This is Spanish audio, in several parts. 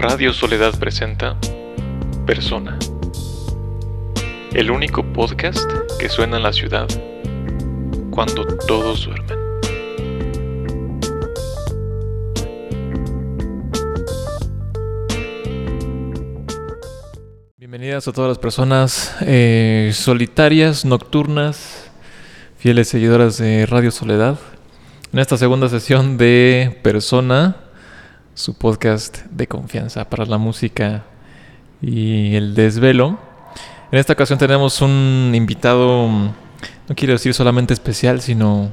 Radio Soledad presenta Persona, el único podcast que suena en la ciudad cuando todos duermen. Bienvenidas a todas las personas eh, solitarias, nocturnas, fieles seguidoras de Radio Soledad. En esta segunda sesión de Persona, su podcast de confianza para la música y el desvelo. En esta ocasión tenemos un invitado, no quiero decir solamente especial, sino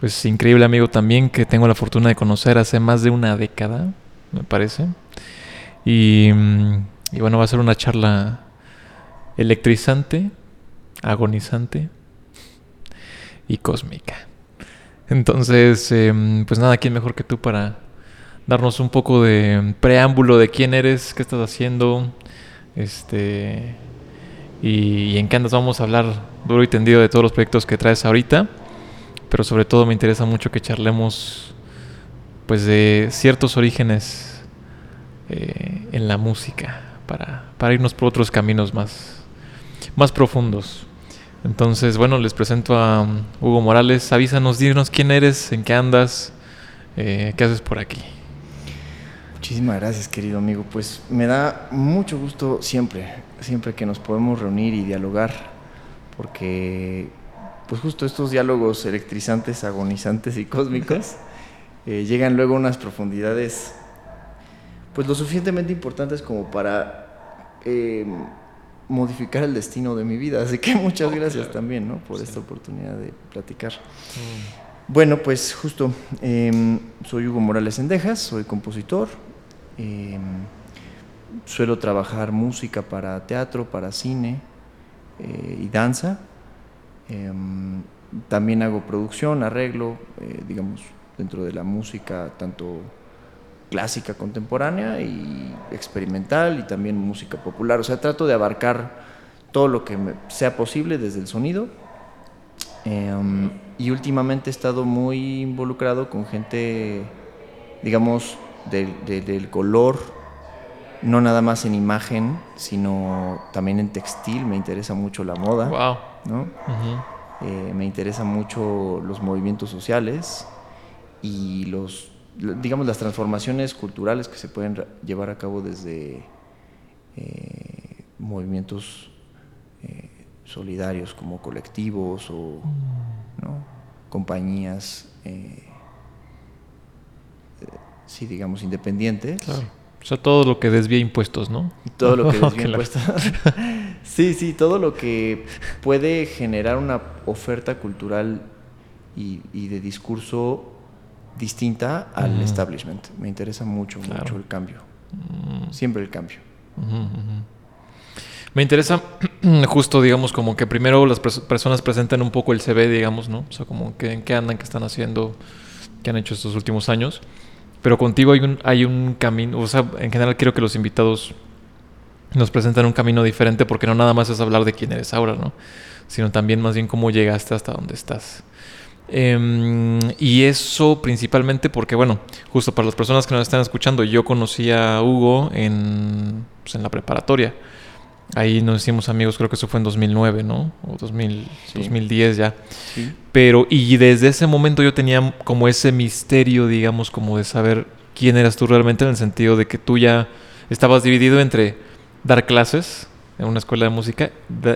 pues increíble amigo también que tengo la fortuna de conocer hace más de una década, me parece. Y, bueno, va a ser una charla electrizante, agonizante y cósmica. Entonces, em, pues nada, ¿quién mejor que tú para darnos un poco de preámbulo de quién eres, qué estás haciendo, este y, en qué andas. Vamos a hablar duro y tendido de todos los proyectos que traes ahorita, pero sobre todo me interesa mucho que charlemos pues de ciertos orígenes eh, en la música para, para irnos por otros caminos más, más profundos. Entonces, bueno, les presento a Hugo Morales. Avísanos, dinos quién eres, en qué andas, eh, qué haces por aquí. Muchísimas gracias, querido amigo. Pues me da mucho gusto siempre, siempre que nos podemos reunir y dialogar, porque pues justo estos diálogos electrizantes, agonizantes y cósmicos eh, llegan luego a unas profundidades pues lo suficientemente importantes como para eh, modificar el destino de mi vida. Así que muchas oh, gracias también ¿no? por esta oportunidad de platicar. Mm. Bueno, pues justo, em, soy Hugo Morales Endejas, soy compositor, Em, suelo trabajar música para teatro, para cine eh, y danza. Em, también hago producción, arreglo, eh, digamos, dentro de la música, tanto clásica contemporánea y experimental y también música popular. O sea, trato de abarcar todo lo que sea posible desde el sonido. Em, y últimamente he estado muy involucrado con gente, digamos, del, color, no nada más en imagen, sino también en textil. Me interesa mucho la moda. ¿no? Eh, me interesa mucho los movimientos sociales y los, digamos, las transformaciones culturales que se pueden llevar a cabo desde eh, movimientos eh, solidarios como colectivos o compañías sí, digamos, independiente. Claro. O sea, todo lo que desvía impuestos, ¿no? Todo lo que desvía impuestos. sí, sí, todo lo que puede generar una oferta cultural y, de discurso distinta al establishment. Me interesa mucho, mucho el cambio. Mm. Siempre el cambio. Me interesa justo, digamos, como que primero las personas presenten un poco el CV, digamos, ¿no? O sea, como que en qué andan, qué están haciendo, qué han hecho estos últimos años. Pero contigo hay un, hay un camino, o sea, en general quiero que los invitados nos presenten un camino diferente porque no nada más es hablar de quién eres ahora, ¿no? Sino también más bien cómo llegaste hasta donde estás. Em, y eso principalmente porque, bueno, justo para las personas que nos están escuchando, yo conocí a Hugo en, pues, en la preparatoria. Ahí nos hicimos amigos, creo que eso fue en 2009, ¿no? O 2010 ya. Pero, y desde ese momento yo tenía como ese misterio, digamos, como de saber quién eras tú realmente, en el sentido de que tú ya estabas dividido entre dar clases en una escuela de música,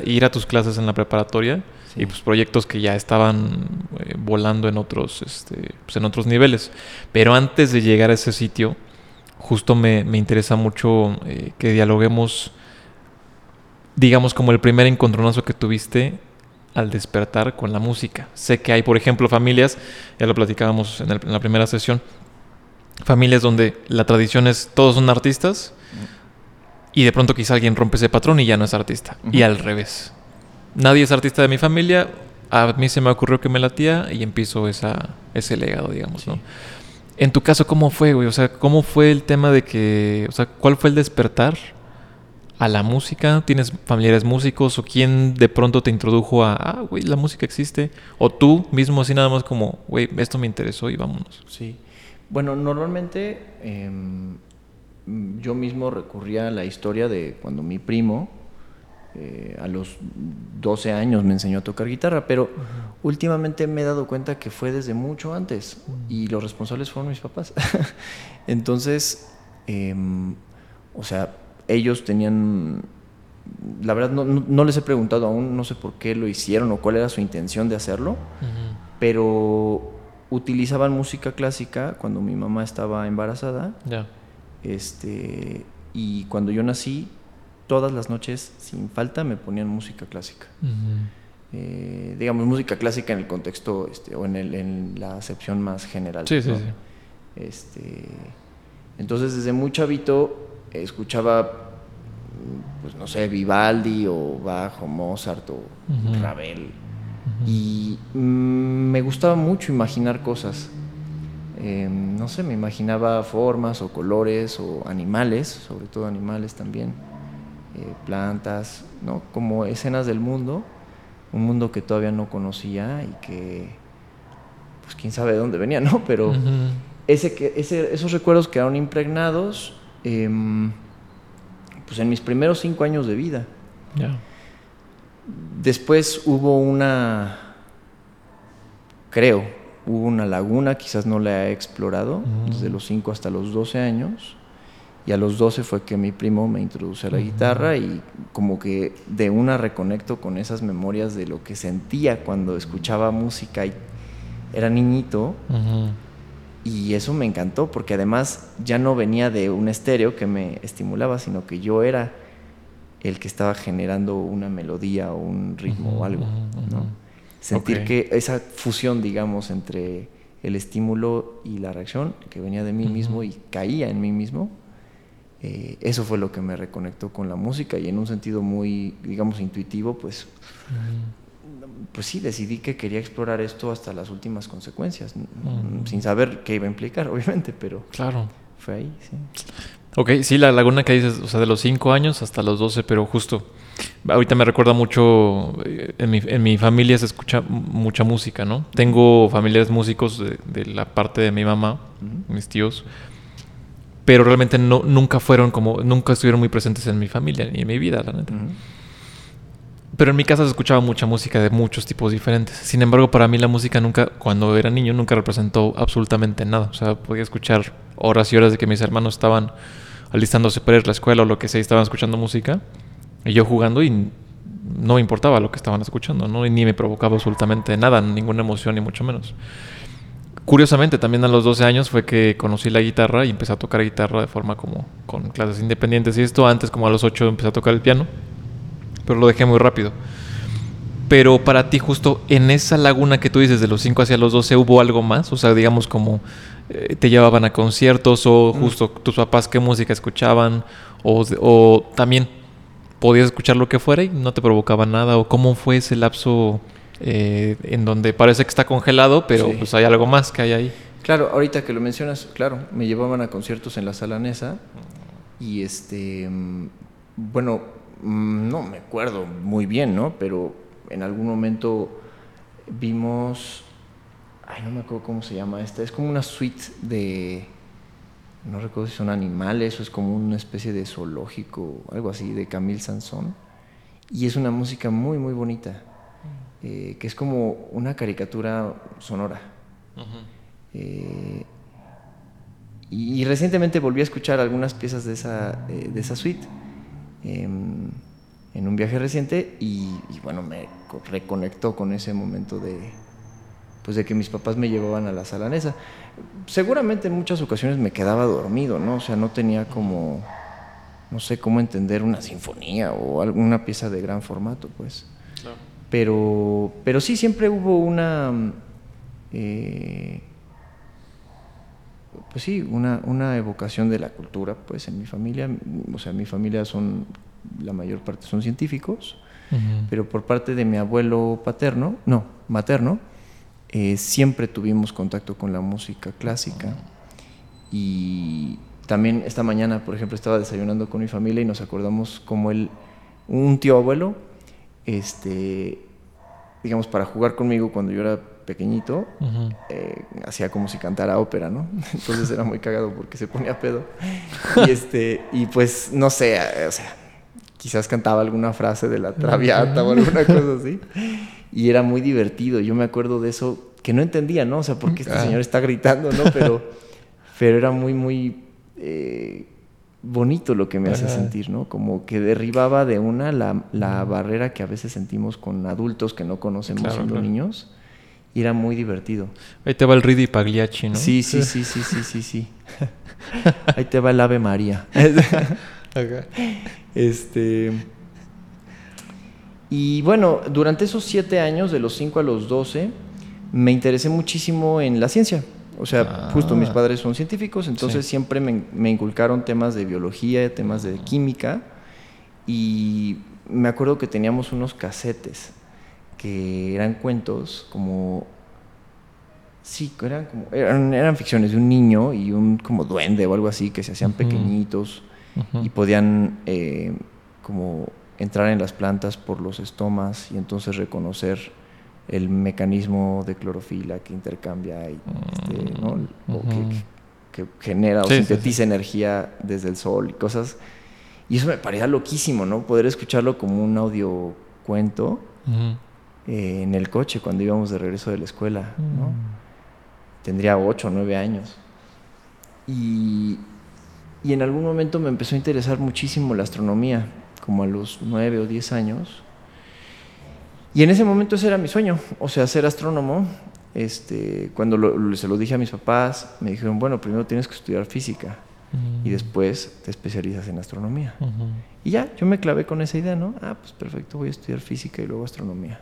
ir a tus clases en la preparatoria y pues proyectos que ya estaban eh, volando en otros, este, pues, en otros niveles. Pero antes de llegar a ese sitio, justo me, interesa mucho eh, que dialoguemos digamos, como el primer encontronazo que tuviste al despertar con la música. Sé que hay, por ejemplo, familias, ya lo platicábamos en, la primera sesión, familias donde la tradición es todos son artistas y de pronto quizá alguien rompe ese patrón y ya no es artista. Y al revés. Nadie es artista de mi familia, a mí se me ocurrió que me latía y empiezo esa, ese legado, digamos, ¿no? En tu caso, ¿cómo fue, güey? O sea, ¿cómo fue el tema de que, o sea, cuál fue el despertar a la música? ¿Tienes familiares músicos o quién de pronto te introdujo a, ah, güey, la música existe? ¿O tú mismo así nada más como, güey, esto me interesó y vámonos? Sí. Bueno, normalmente em, mm, yo mismo recurría a la historia de cuando mi primo eh, a los 12 años me enseñó a tocar guitarra, pero últimamente me he dado cuenta que fue desde mucho antes y los responsables fueron mis papás. Entonces, em, o sea, ellos tenían, la verdad no, les he preguntado aún, no sé por qué lo hicieron o cuál era su intención de hacerlo, pero utilizaban música clásica cuando mi mamá estaba embarazada. Este, y cuando yo nací, todas las noches, sin falta, me ponían música clásica. Eh, digamos, música clásica en el contexto este, o en, el, en la acepción más general. Sí, sí, sí. Este, entonces, desde muy chavito, escuchaba, pues no sé, Vivaldi o Bach o Mozart o Ravel. Y mm, me gustaba mucho imaginar cosas. Em, no sé, me imaginaba formas o colores o animales, sobre todo animales también. Eh, plantas, ¿no? Como escenas del mundo, un mundo que todavía no conocía y que, pues quién sabe de dónde venía, ¿no? Pero ese, ese, esos recuerdos quedaron impregnados em, pues en mis primeros cinco años de vida. Después hubo una, creo, hubo una laguna, quizás no la he explorado, desde los 5 hasta los 12 años, y a los 12 fue que mi primo me introdujo a la guitarra y como que de una reconecto con esas memorias de lo que sentía cuando escuchaba música y era niñito. Y eso me encantó porque además ya no venía de un estéreo que me estimulaba, sino que yo era el que estaba generando una melodía o un ritmo o algo. Sentir que esa fusión, digamos, entre el estímulo y la reacción que venía de mí mismo y caía en mí mismo, eh, eso fue lo que me reconectó con la música y en un sentido muy, digamos, intuitivo, pues, pues sí, decidí que quería explorar esto hasta las últimas consecuencias, sin saber qué iba a implicar, obviamente, pero claro. fue ahí, sí. Ok, sí, la laguna que dices, o sea, de los 5 años hasta los 12, pero justo, ahorita me recuerda mucho, eh, en mi, en mi familia se escucha mucha música, ¿no? Tengo familiares músicos de, la parte de mi mamá, mis tíos, pero realmente no, nunca fueron como, nunca estuvieron muy presentes en mi familia ni en mi vida, la neta. Pero en mi casa se escuchaba mucha música de muchos tipos diferentes. Sin embargo, para mí la música nunca, cuando era niño, nunca representó absolutamente nada. O sea, podía escuchar horas y horas de que mis hermanos estaban alistándose para ir a la escuela o lo que sea, y estaban escuchando música, y yo jugando y no me importaba lo que estaban escuchando, ¿no? Y ni me provocaba absolutamente nada, ninguna emoción, ni mucho menos. Curiosamente, también a los 12 años fue que conocí la guitarra y empecé a tocar guitarra de forma como con clases independientes y esto. Antes, como a los 8, empecé a tocar el piano, pero lo dejé muy rápido. Pero para ti, justo en esa laguna que tú dices, de los 5 hacia los 12, ¿hubo algo más? O sea, digamos como eh, te llevaban a conciertos o mm. justo tus papás qué música escuchaban o, o también podías escuchar lo que fuera y no te provocaba nada o cómo fue ese lapso eh, en donde parece que está congelado, pero pues hay algo más que hay ahí. Claro, ahorita que lo mencionas, claro, me llevaban a conciertos en la sala Nesa y este, mm, bueno, mm, no me acuerdo muy bien, ¿no? Pero en algún momento vimos, ay, no me acuerdo cómo se llama esta, es como una suite de, no recuerdo si son animales o es como una especie de zoológico, algo así, de Camille Sansón. Y es una música muy, muy bonita. Eh, que es como una caricatura sonora. Eh, y, recientemente volví a escuchar algunas piezas de esa, eh, de esa suite em, en un viaje reciente y, bueno, me reconectó con ese momento de, pues de que mis papás me llevaban a la salanesa. Seguramente en muchas ocasiones me quedaba dormido, ¿no? O sea, no tenía como, no sé cómo entender una sinfonía o alguna pieza de gran formato, pues. Pero, pero sí, siempre hubo una, eh, pues sí, una, una, evocación de la cultura, pues en mi familia, o sea, mi familia son, la mayor parte son científicos, pero por parte de mi abuelo paterno, no, materno, eh, siempre tuvimos contacto con la música clásica. Y también esta mañana, por ejemplo, estaba desayunando con mi familia y nos acordamos como él, un tío abuelo, este, digamos, para jugar conmigo cuando yo era pequeñito, eh, hacía como si cantara ópera, ¿no? Entonces era muy cagado porque se ponía pedo. Y, este, y pues, no sé, eh, o sea, quizás cantaba alguna frase de la Traviata o alguna cosa así. Y era muy divertido. Yo me acuerdo de eso que no entendía, ¿no? O sea, ¿por qué este Ah. señor está gritando, no? Pero, pero era muy, muy eh, bonito lo que me hacía Ajá. sentir, ¿no? Como que derribaba de una la, la barrera que a veces sentimos con adultos que no conocemos Claro, siendo claro. niños. Y era muy divertido. Ahí te va el Ridi Pagliacci, ¿no? Sí, sí, sí, sí, sí, sí, sí. Ahí te va el Ave María. Este. Y bueno, durante esos siete años, de los 5 a los 12, me interesé muchísimo en la ciencia. O sea, Ah. justo mis padres son científicos, entonces Sí. siempre me, me inculcaron temas de biología, temas de química. Y me acuerdo que teníamos unos casetes que eran cuentos como. Sí, eran como. Eran, eran ficciones de un niño y un como duende o algo así que se hacían pequeñitos y podían eh, como entrar en las plantas por los estomas y entonces reconocer el mecanismo de clorofila que intercambia y, este, ¿no? o que, genera o Sí, sintetiza sí. energía desde el sol y cosas. Y eso me parecía loquísimo, ¿no? Poder escucharlo como un audio cuento. Eh, en el coche cuando íbamos de regreso de la escuela, ¿no? Mm. tendría 8 o 9 años. Y, y en algún momento me empezó a interesar muchísimo la astronomía, como a los 9 o 10 años. Y en ese momento ese era mi sueño, o sea, ser astrónomo. Este, cuando lo- se lo dije a mis papás, me dijeron, bueno, primero tienes que estudiar física y Mm. después te especializas en astronomía. Ujú. Y ya, yo me clavé con esa idea, ¿no? Ah, pues perfecto, voy a estudiar física y luego astronomía.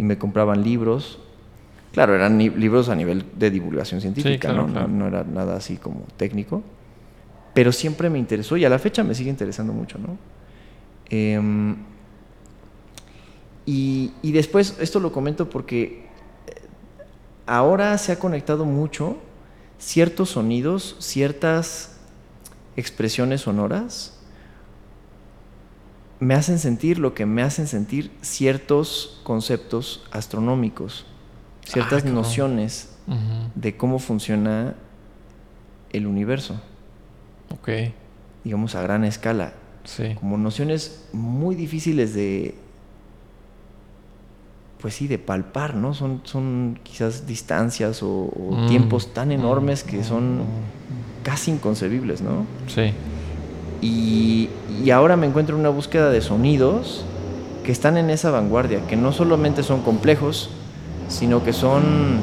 Y me compraban libros. Claro, eran libros a nivel de divulgación científica, claro, ¿no? claro. No, no era nada así como técnico. Pero siempre me interesó y a la fecha me sigue interesando mucho, ¿no? Em, y, y después, esto lo comento porque eh, ahora se ha conectado mucho ciertos sonidos, ciertas expresiones sonoras me hacen sentir lo que me hacen sentir ciertos conceptos astronómicos, ciertas Ah, nociones de cómo funciona el universo, Ok. digamos a gran escala, Sí. como nociones muy difíciles de, pues sí, de palpar, ¿no? Son, son quizás distancias o, o Mm. tiempos tan enormes que son casi inconcebibles, ¿no? Sí. Y, y ahora me encuentro en una búsqueda de sonidos que están en esa vanguardia, que no solamente son complejos, sino que son,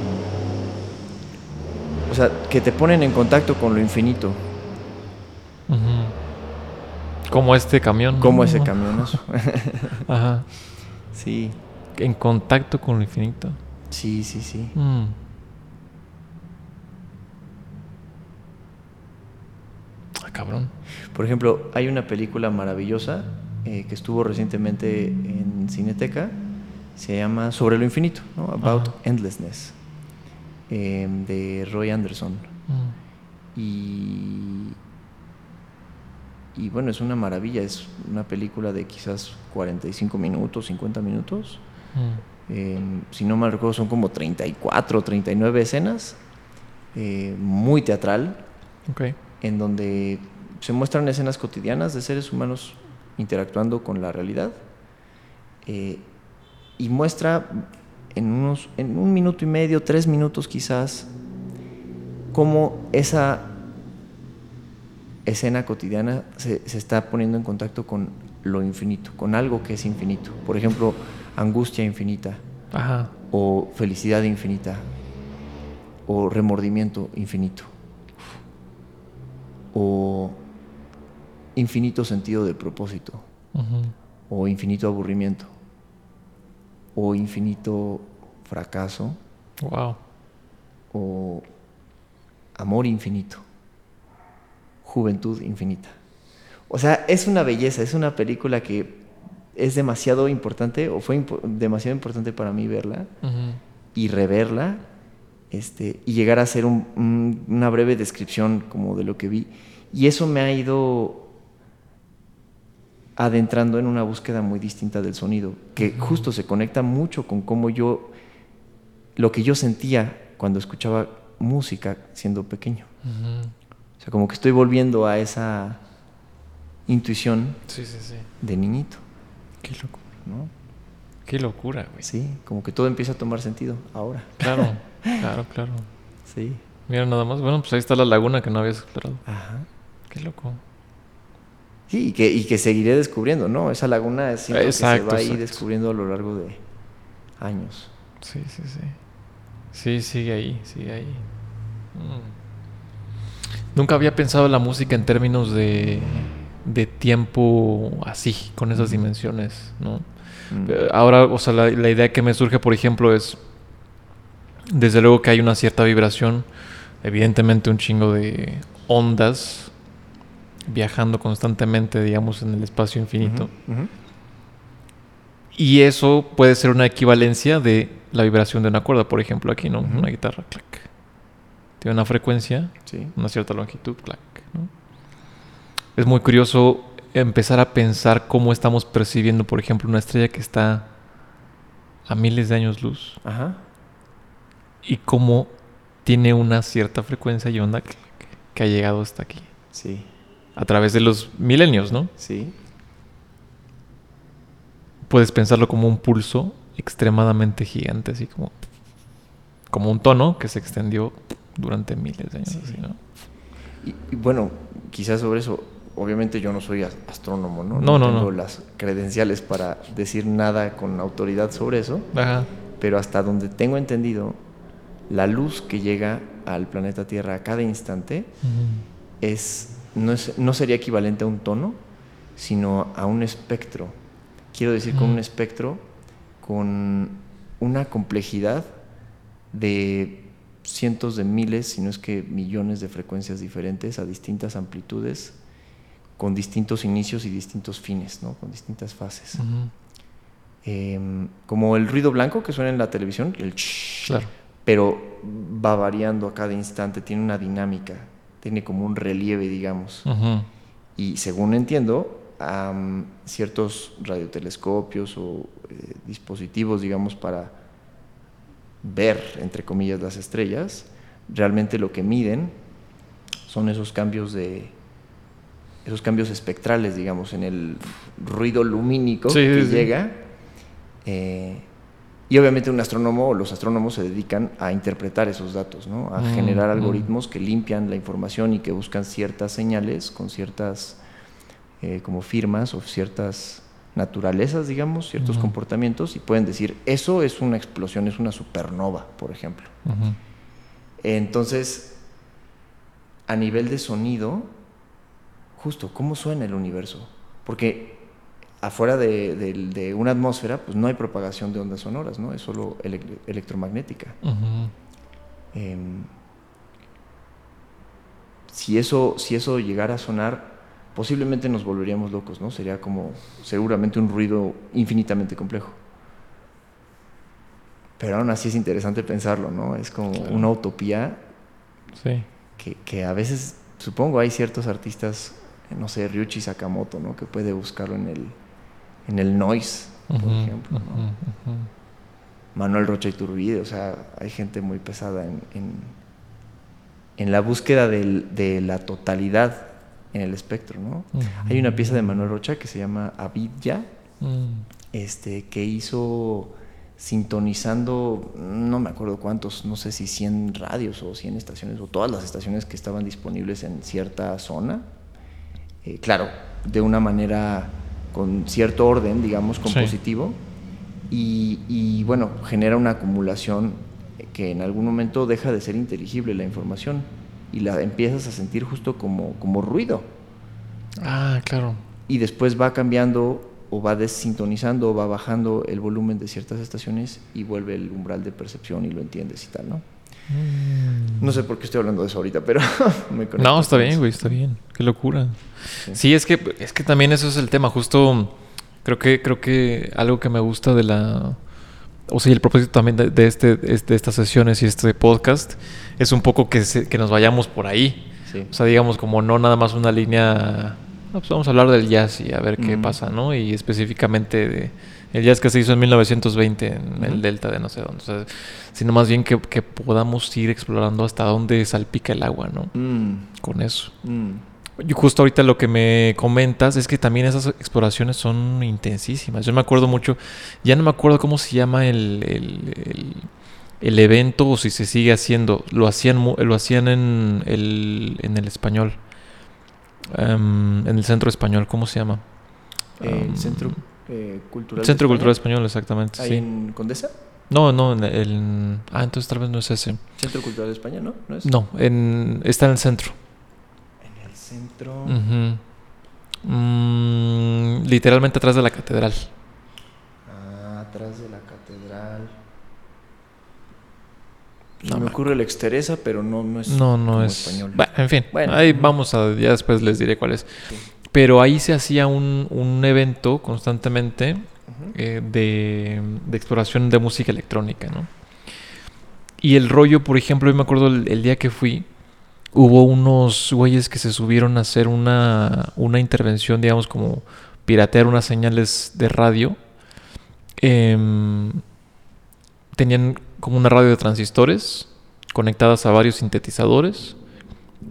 o sea, que te ponen en contacto con lo infinito. Como este camión. como ese camionazo. Ajá. sí, En contacto con lo infinito. sí, sí, sí. Mm. Ah, cabrón. Por ejemplo, hay una película maravillosa eh, que estuvo recientemente en Cineteca, se llama Sobre lo infinito, ¿no? About Ajá. Endlessness, eh, de Roy Anderson. Mm. Y, y bueno, es una maravilla, es una película de quizás 45 minutos, 50 minutos. Mm. Eh, si no mal recuerdo, son como 34, 39 escenas, eh, muy teatral, en donde se muestran escenas cotidianas de seres humanos interactuando con la realidad. eh, y muestra en, unos, en un minuto y medio, tres minutos quizás, cómo esa escena cotidiana se, se está poniendo en contacto con lo infinito, con algo que es infinito. Por ejemplo, angustia infinita, Ajá. o felicidad infinita, o remordimiento infinito, o infinito sentido de propósito, o infinito aburrimiento, o infinito fracaso, Wow. o amor infinito, juventud infinita. O sea, es una belleza, es una película que es demasiado importante, o fue impo- demasiado importante para mí verla y reverla este, y llegar a hacer un- un- una breve descripción como de lo que vi. Y eso me ha ido adentrando en una búsqueda muy distinta del sonido, que justo se conecta mucho con cómo yo lo que yo sentía cuando escuchaba música siendo pequeño. O sea, como que estoy volviendo a esa intuición Sí, sí, sí. de niñito, Qué locura. ¿no? Qué locura, güey. Sí, como que todo empieza a tomar sentido ahora. Claro, claro, claro. Sí. Mira nada más. Bueno, pues ahí está la laguna que no habías explorado. Ajá. Qué loco. Sí, y que, y que seguiré descubriendo, ¿no? Esa laguna es siento que se Exacto, va a ir exacto. descubriendo a lo largo de años. Sí, sí, sí. Sí, sigue ahí, sigue ahí. Mm. Nunca había pensado la música en términos de, de tiempo así, con esas dimensiones, ¿no? Mm. Eh, Ahora, o sea, la, la idea que me surge, por ejemplo, es, desde luego que hay una cierta vibración, evidentemente un chingo de ondas viajando constantemente, digamos, en el espacio infinito. Y eso puede ser una equivalencia de la vibración de una cuerda, por ejemplo, aquí, ¿no? Una guitarra, clac. Tiene una frecuencia, Sí. una cierta longitud, clac, ¿no? Es muy curioso empezar a pensar cómo estamos percibiendo, por ejemplo, una estrella que está a miles de años luz Ajá. y cómo tiene una cierta frecuencia y onda clac, que ha llegado hasta aquí Sí. A través de los milenios, ¿no? Sí. puedes pensarlo como un pulso extremadamente gigante, así como, como un tono que se extendió durante miles de años. Sí. así, ¿no? Y, y bueno, quizás sobre eso, obviamente yo no soy as- astrónomo, ¿no? No, no, tengo no. las credenciales para decir nada con autoridad sobre eso, Ajá. pero hasta donde tengo entendido, la luz que llega al planeta Tierra a cada instante es no, es, no sería equivalente a un tono, sino a un espectro. Quiero decir con un espectro con una complejidad de cientos de miles, si no es que millones de frecuencias diferentes a distintas amplitudes, con distintos inicios y distintos fines, ¿no? con distintas fases. Em, como el ruido blanco que suena en la televisión, el ch, Claro. pero va variando a cada instante, tiene una dinámica, tiene como un relieve, digamos. Y según entiendo, am, ciertos radiotelescopios o eh, dispositivos, digamos, para ver, entre comillas, las estrellas, realmente lo que miden son esos cambios de esos cambios espectrales, digamos, en el ruido lumínico Sí, que sí. llega. eh, y obviamente un astrónomo o los astrónomos se dedican a interpretar esos datos, ¿no? a Mm, generar mm. algoritmos que limpian la información y que buscan ciertas señales con ciertas eh, como firmas o ciertas naturalezas, digamos, ciertos comportamientos y pueden decir, eso es una explosión, es una supernova, por ejemplo. Entonces, a nivel de sonido, justo, ¿cómo suena el universo? Porque afuera de, de- de una atmósfera, pues no hay propagación de ondas sonoras, ¿no? Es solo ele- electromagnética. Em, si, eso, si eso llegara a sonar, posiblemente nos volveríamos locos, ¿no? Sería como seguramente un ruido infinitamente complejo. Pero aún así es interesante pensarlo, ¿no? Es como Claro. una utopía Sí. que, que a veces, supongo, hay ciertos artistas, no sé, Ryuichi Sakamoto, ¿no? Que puede buscarlo en el, en el noise, por ejemplo, ¿no? Manuel Rocha Iturbide, o sea, hay gente muy pesada en, en, en la búsqueda del- de la totalidad en el espectro, ¿no? Hay una pieza de Manuel Rocha que se llama Avidya, Mm. este, que hizo sintonizando, no me acuerdo cuántos, no sé si 100 radios o 100 estaciones, o todas las estaciones que estaban disponibles en cierta zona. Eh, claro, de una manera con cierto orden, digamos, Sí. compositivo. Y, y, bueno, genera una acumulación que en algún momento deja de ser inteligible la información y la empiezas a sentir justo como, como ruido Ah, claro. y después va cambiando o va desintonizando o va bajando el volumen de ciertas estaciones y vuelve el umbral de percepción y lo entiendes y tal, ¿no? No sé por qué estoy hablando de eso ahorita, pero me No, está bien, güey, está bien. Qué locura. Sí. Sí, es que es que también eso es el tema. Justo creo que creo que algo que me gusta de la o sea, y el propósito también de, de este es- de estas sesiones y este podcast es un poco que se- que nos vayamos por ahí. Sí. O sea, digamos como no nada más una línea. no, pues vamos a hablar del jazz y a ver qué pasa, ¿no? Y específicamente de, El jazz que se hizo en 1920 en el delta de no sé dónde. O sea, sino más bien que, que podamos ir explorando hasta dónde salpica el agua, ¿no? Mm, Con eso. mm. Y justo ahorita lo que me comentas es que también esas exploraciones son intensísimas. Yo me acuerdo mucho, ya no me acuerdo cómo se llama el, el, el- el evento o si se sigue haciendo. Lo hacían, lo hacían en el, en el español. Em, en el centro español, ¿cómo se llama? El Um, Centro eh, Cultural. Centro Cultural Español, exactamente. Ahí Sí. en Condesa. No, no, en el... Ah, entonces tal vez no es ese. Centro Cultural de España, ¿no? ¿No es? No, en, está en el centro. En el centro. Mm, literalmente atrás de la catedral. Ah, atrás de la catedral. No Se me ocurre el Exteresa, pero no, no es. No, no es. español. Bueno, en fin, Bueno. ahí vamos a. Ya después les diré cuál es. Sí. Pero ahí se hacía un, un evento constantemente eh, de, de exploración de música electrónica, ¿no? Y el rollo, por ejemplo, yo me acuerdo el, el día que fui, hubo unos güeyes que se subieron a hacer una, una intervención, digamos, como piratear unas señales de radio. Em, tenían como una radio de transistores conectadas a varios sintetizadores.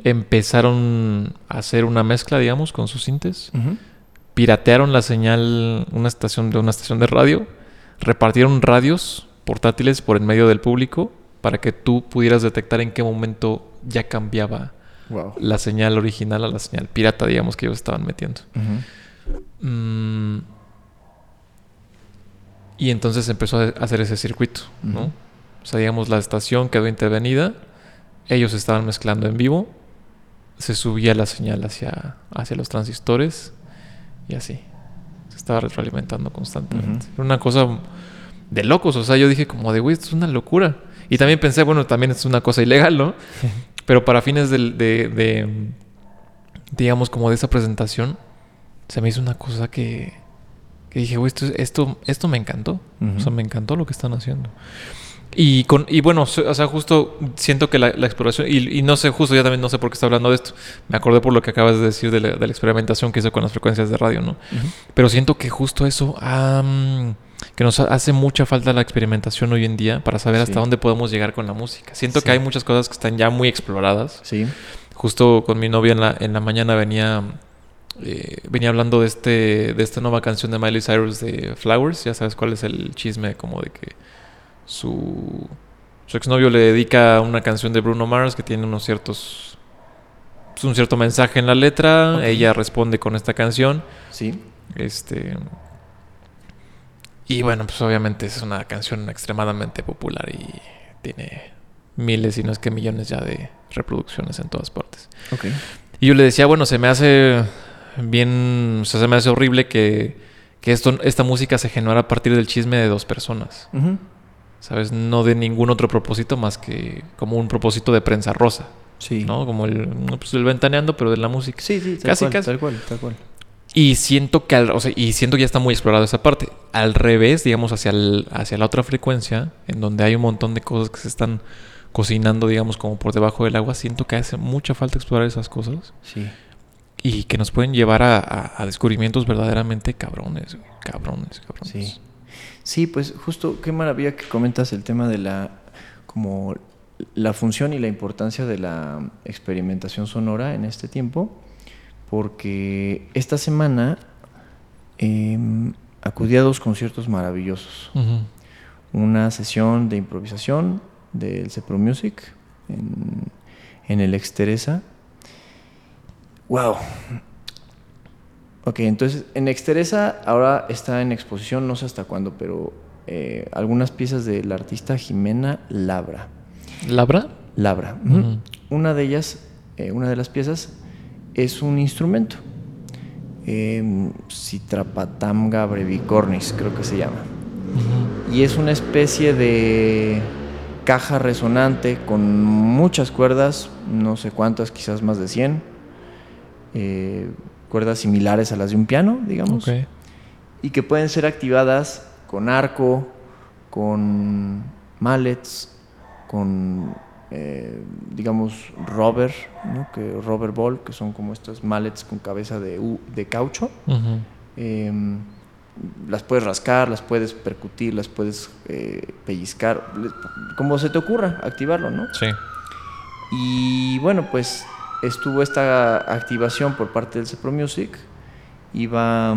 Empezaron a hacer una mezcla, digamos, con sus sintes. Piratearon la señal una estación de una estación de radio, repartieron radios portátiles por en medio del público para que tú pudieras detectar en qué momento ya cambiaba Wow. la señal original a la señal pirata, digamos, que ellos estaban metiendo. Mm, y entonces empezó a hacer ese circuito, ¿no? O sea, digamos, la estación quedó intervenida, ellos estaban mezclando en vivo, se subía la señal hacia, hacia los transistores y así. Se estaba retroalimentando constantemente. Ujú. Era una cosa de locos, o sea, yo dije como de, güey, esto es una locura. Y también pensé, bueno, también es una cosa ilegal, ¿no? Pero para fines del- de, de, digamos, como de esa presentación, se me hizo una cosa que, que dije, güey, esto, esto, esto me encantó. O sea, me encantó lo que están haciendo. Y, con, y bueno, o sea, justo siento que la, la exploración, y, y no sé, justo ya también no sé por qué está hablando de esto. Me acordé por lo que acabas de decir de la, de la experimentación que hizo con las frecuencias de radio, ¿no? Pero siento que justo eso, que nos ha- hace mucha falta la experimentación hoy en día para saber hasta dónde podemos llegar con la música. Siento Sí. que hay muchas cosas que están ya muy exploradas. Sí. Justo con mi novia en la, en la mañana venía, eh, venía hablando de, este, de esta nueva canción de Miley Cyrus de Flowers. Ya sabes cuál es el chisme, como de que su, su exnovio le dedica una canción de Bruno Mars que tiene unos ciertos... un cierto mensaje en la letra. Ella responde con esta canción. Sí. Este. Y bueno, pues obviamente es una canción extremadamente popular y tiene miles, y no es que millones ya de reproducciones en todas partes. Ok. Y yo le decía, bueno, se me hace bien, o sea, se me hace horrible que, que esto, esta música se generara a partir del chisme de dos personas, Ujú. ¿Sabes? No de ningún otro propósito más que como un propósito de prensa rosa, Sí. ¿no? Como el, pues el ventaneando, pero de la música. Sí, sí, tal Casi, cual, casi. tal cual, tal cual. Y siento que al- o sea, y siento que ya está muy explorado esa parte. Al revés, digamos, hacia, el- hacia la otra frecuencia, en donde hay un montón de cosas que se están cocinando, digamos, como por debajo del agua, siento que hace mucha falta explorar esas cosas Sí. y que nos pueden llevar a, a- a descubrimientos verdaderamente cabrones, cabrones, cabrones. Sí. Sí, pues justo qué maravilla que comentas el tema de la como la función y la importancia de la experimentación sonora en este tiempo, porque esta semana em, acudí a dos conciertos maravillosos. Una sesión de improvisación del Cepro Music en, en el Exteresa. ¡Wow! Ok, entonces en Exteresa ahora está en exposición, no sé hasta cuándo, pero eh, algunas piezas del artista Jimena Labra. ¿Labra? Labra. Una de ellas, eh, una de las piezas, es un instrumento. Eh, Citrapatamga brevicornis, creo que se llama. Y es una especie de caja resonante con muchas cuerdas, no sé cuántas, quizás más de 100. eh, cuerdas similares a las de un piano, digamos. Ok. Y que pueden ser activadas con arco, con mallets, con, eh, digamos, rubber, ¿no? que, rubber ball, que son como estos mallets con cabeza de, u- de caucho. Em, las puedes rascar, las puedes percutir, las puedes eh, pellizcar, como se te ocurra, activarlo, ¿no? Sí. Y bueno, pues estuvo esta activación por parte del Cepro Music. Iba,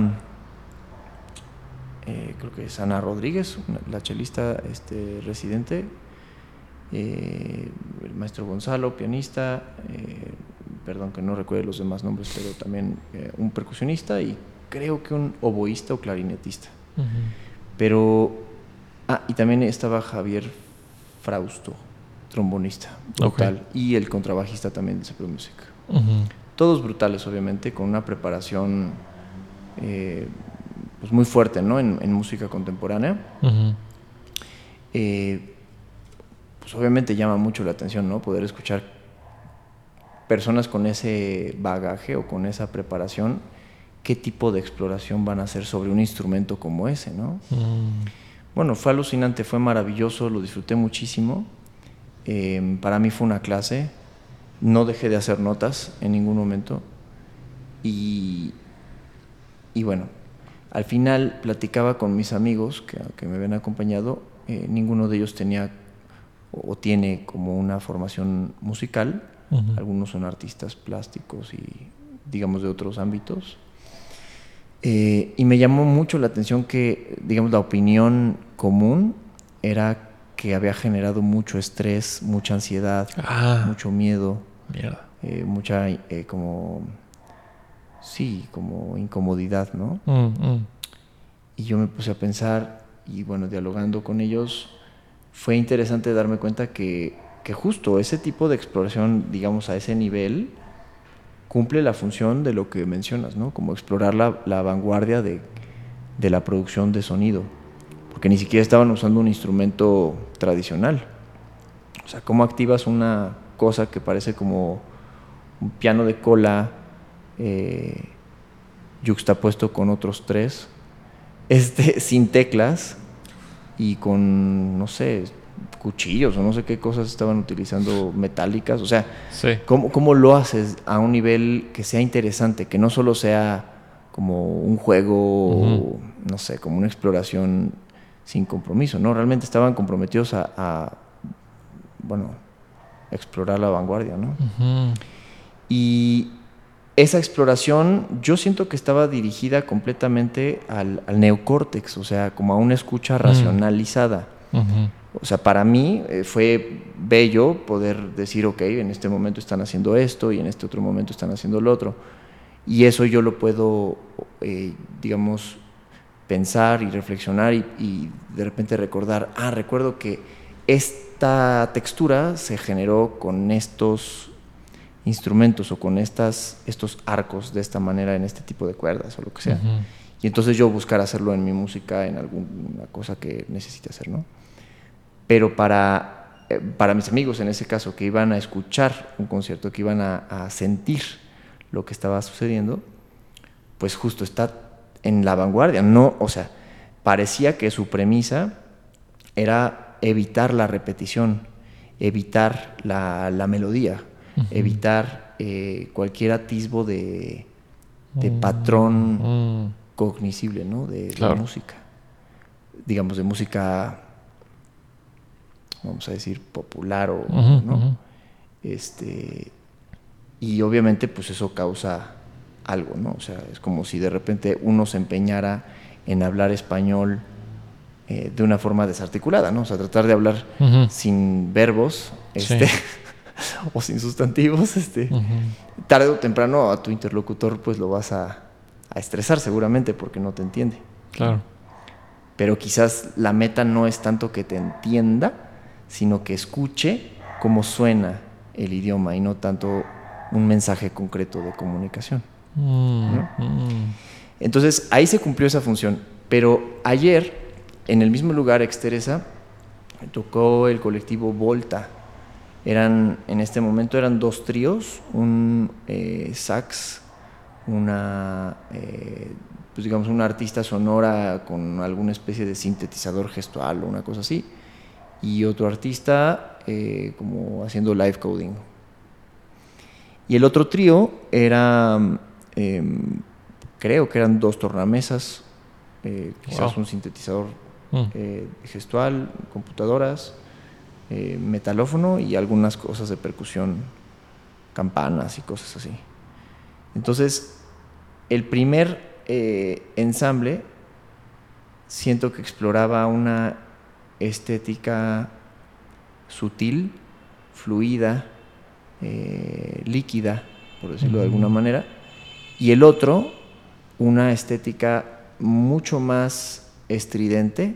eh, creo que es Ana Rodríguez, la chelista este, residente, eh, el maestro Gonzalo, pianista, eh, perdón que no recuerde los demás nombres, pero también un percusionista y creo que un oboísta o clarinetista. Pero, ah, y también estaba Javier Frausto trombonista, brutal, y el contrabajista también de Cepro Music. Todos brutales, obviamente, con una preparación eh, pues muy fuerte ¿no? en, música contemporánea. Eh, pues obviamente llama mucho la atención ¿no? poder escuchar personas con ese bagaje o con esa preparación, qué tipo de exploración van a hacer sobre un instrumento como ese. ¿no? Bueno, fue alucinante, fue maravilloso, lo disfruté muchísimo. Em, para mí fue una clase, no dejé de hacer notas en ningún momento. Y, y bueno, al final platicaba con mis amigos que, me habían acompañado, eh, ninguno de ellos tenía o, tiene como una formación musical, algunos son artistas plásticos y digamos de otros ámbitos. Eh, y me llamó mucho la atención que, digamos, la opinión común era que había generado mucho estrés, mucha ansiedad, ah. mucho miedo, eh, mucha eh, como, sí, como incomodidad, ¿no? Mm, mm. Y yo me puse a pensar y bueno, dialogando con ellos, fue interesante darme cuenta que, que justo ese tipo de exploración, digamos, a ese nivel, cumple la función de lo que mencionas, ¿no? Como explorar la, la vanguardia de, de la producción de sonido porque ni siquiera estaban usando un instrumento tradicional. O sea, ¿cómo activas una cosa que parece como un piano de cola eh, yuxtapuesto con otros tres, este, sin teclas y con, no sé, cuchillos o no sé qué cosas estaban utilizando metálicas? O sea, ¿cómo, lo haces a un nivel que sea interesante, que no solo sea como un juego, no sé, como una exploración sin compromiso, ¿no? Realmente estaban comprometidos a, bueno, explorar la vanguardia, ¿no? Y esa exploración yo siento que estaba dirigida completamente al, neocórtex, o sea, como a una escucha mm. racionalizada. O sea, para mí eh, fue bello poder decir, ok, en este momento están haciendo esto y en este otro momento están haciendo lo otro. Y eso yo lo puedo, eh, digamos, pensar y reflexionar y, de repente recordar, ah, recuerdo que esta textura se generó con estos instrumentos o con estas, estos arcos de esta manera en este tipo de cuerdas o lo que sea. Y entonces yo buscar hacerlo en mi música, en alguna cosa que necesite hacer, ¿no? Pero para, eh, para mis amigos en ese caso, que iban a escuchar un concierto, que iban a, a sentir lo que estaba sucediendo, pues justo está en la vanguardia. No, o sea, parecía que su premisa era evitar la repetición, evitar la, melodía, evitar eh, cualquier atisbo de, mm, patrón mm. cognoscible ¿no? de, la música. Digamos, de música, vamos a decir, popular o ¿no? Este, y obviamente, pues eso causa algo, ¿no? O sea, es como si de repente uno se empeñara en hablar español eh, de una forma desarticulada, ¿no? O sea, tratar de hablar sin verbos, este, o sin sustantivos, este, tarde o temprano a tu interlocutor pues lo vas a, a, estresar seguramente porque no te entiende. Claro. Pero quizás la meta no es tanto que te entienda, sino que escuche cómo suena el idioma y no tanto un mensaje concreto de comunicación. Mm, mm. Entonces ahí se cumplió esa función. Pero ayer, en el mismo lugar, Exteresa, tocó el colectivo Volta. Eran, en este momento eran dos tríos, un eh, sax, una, eh, pues digamos, una artista sonora con alguna especie de sintetizador gestual o una cosa así, y otro artista eh, como haciendo live coding. Y el otro trío era Em, creo que eran dos tornamesas, eh, quizás Wow. un sintetizador Mm. eh, gestual, computadoras, eh, metalófono y algunas cosas de percusión, campanas y cosas así. Entonces, el primer ensamble siento que exploraba una estética sutil, fluida, líquida, por decirlo de alguna manera, y el otro una estética mucho más estridente,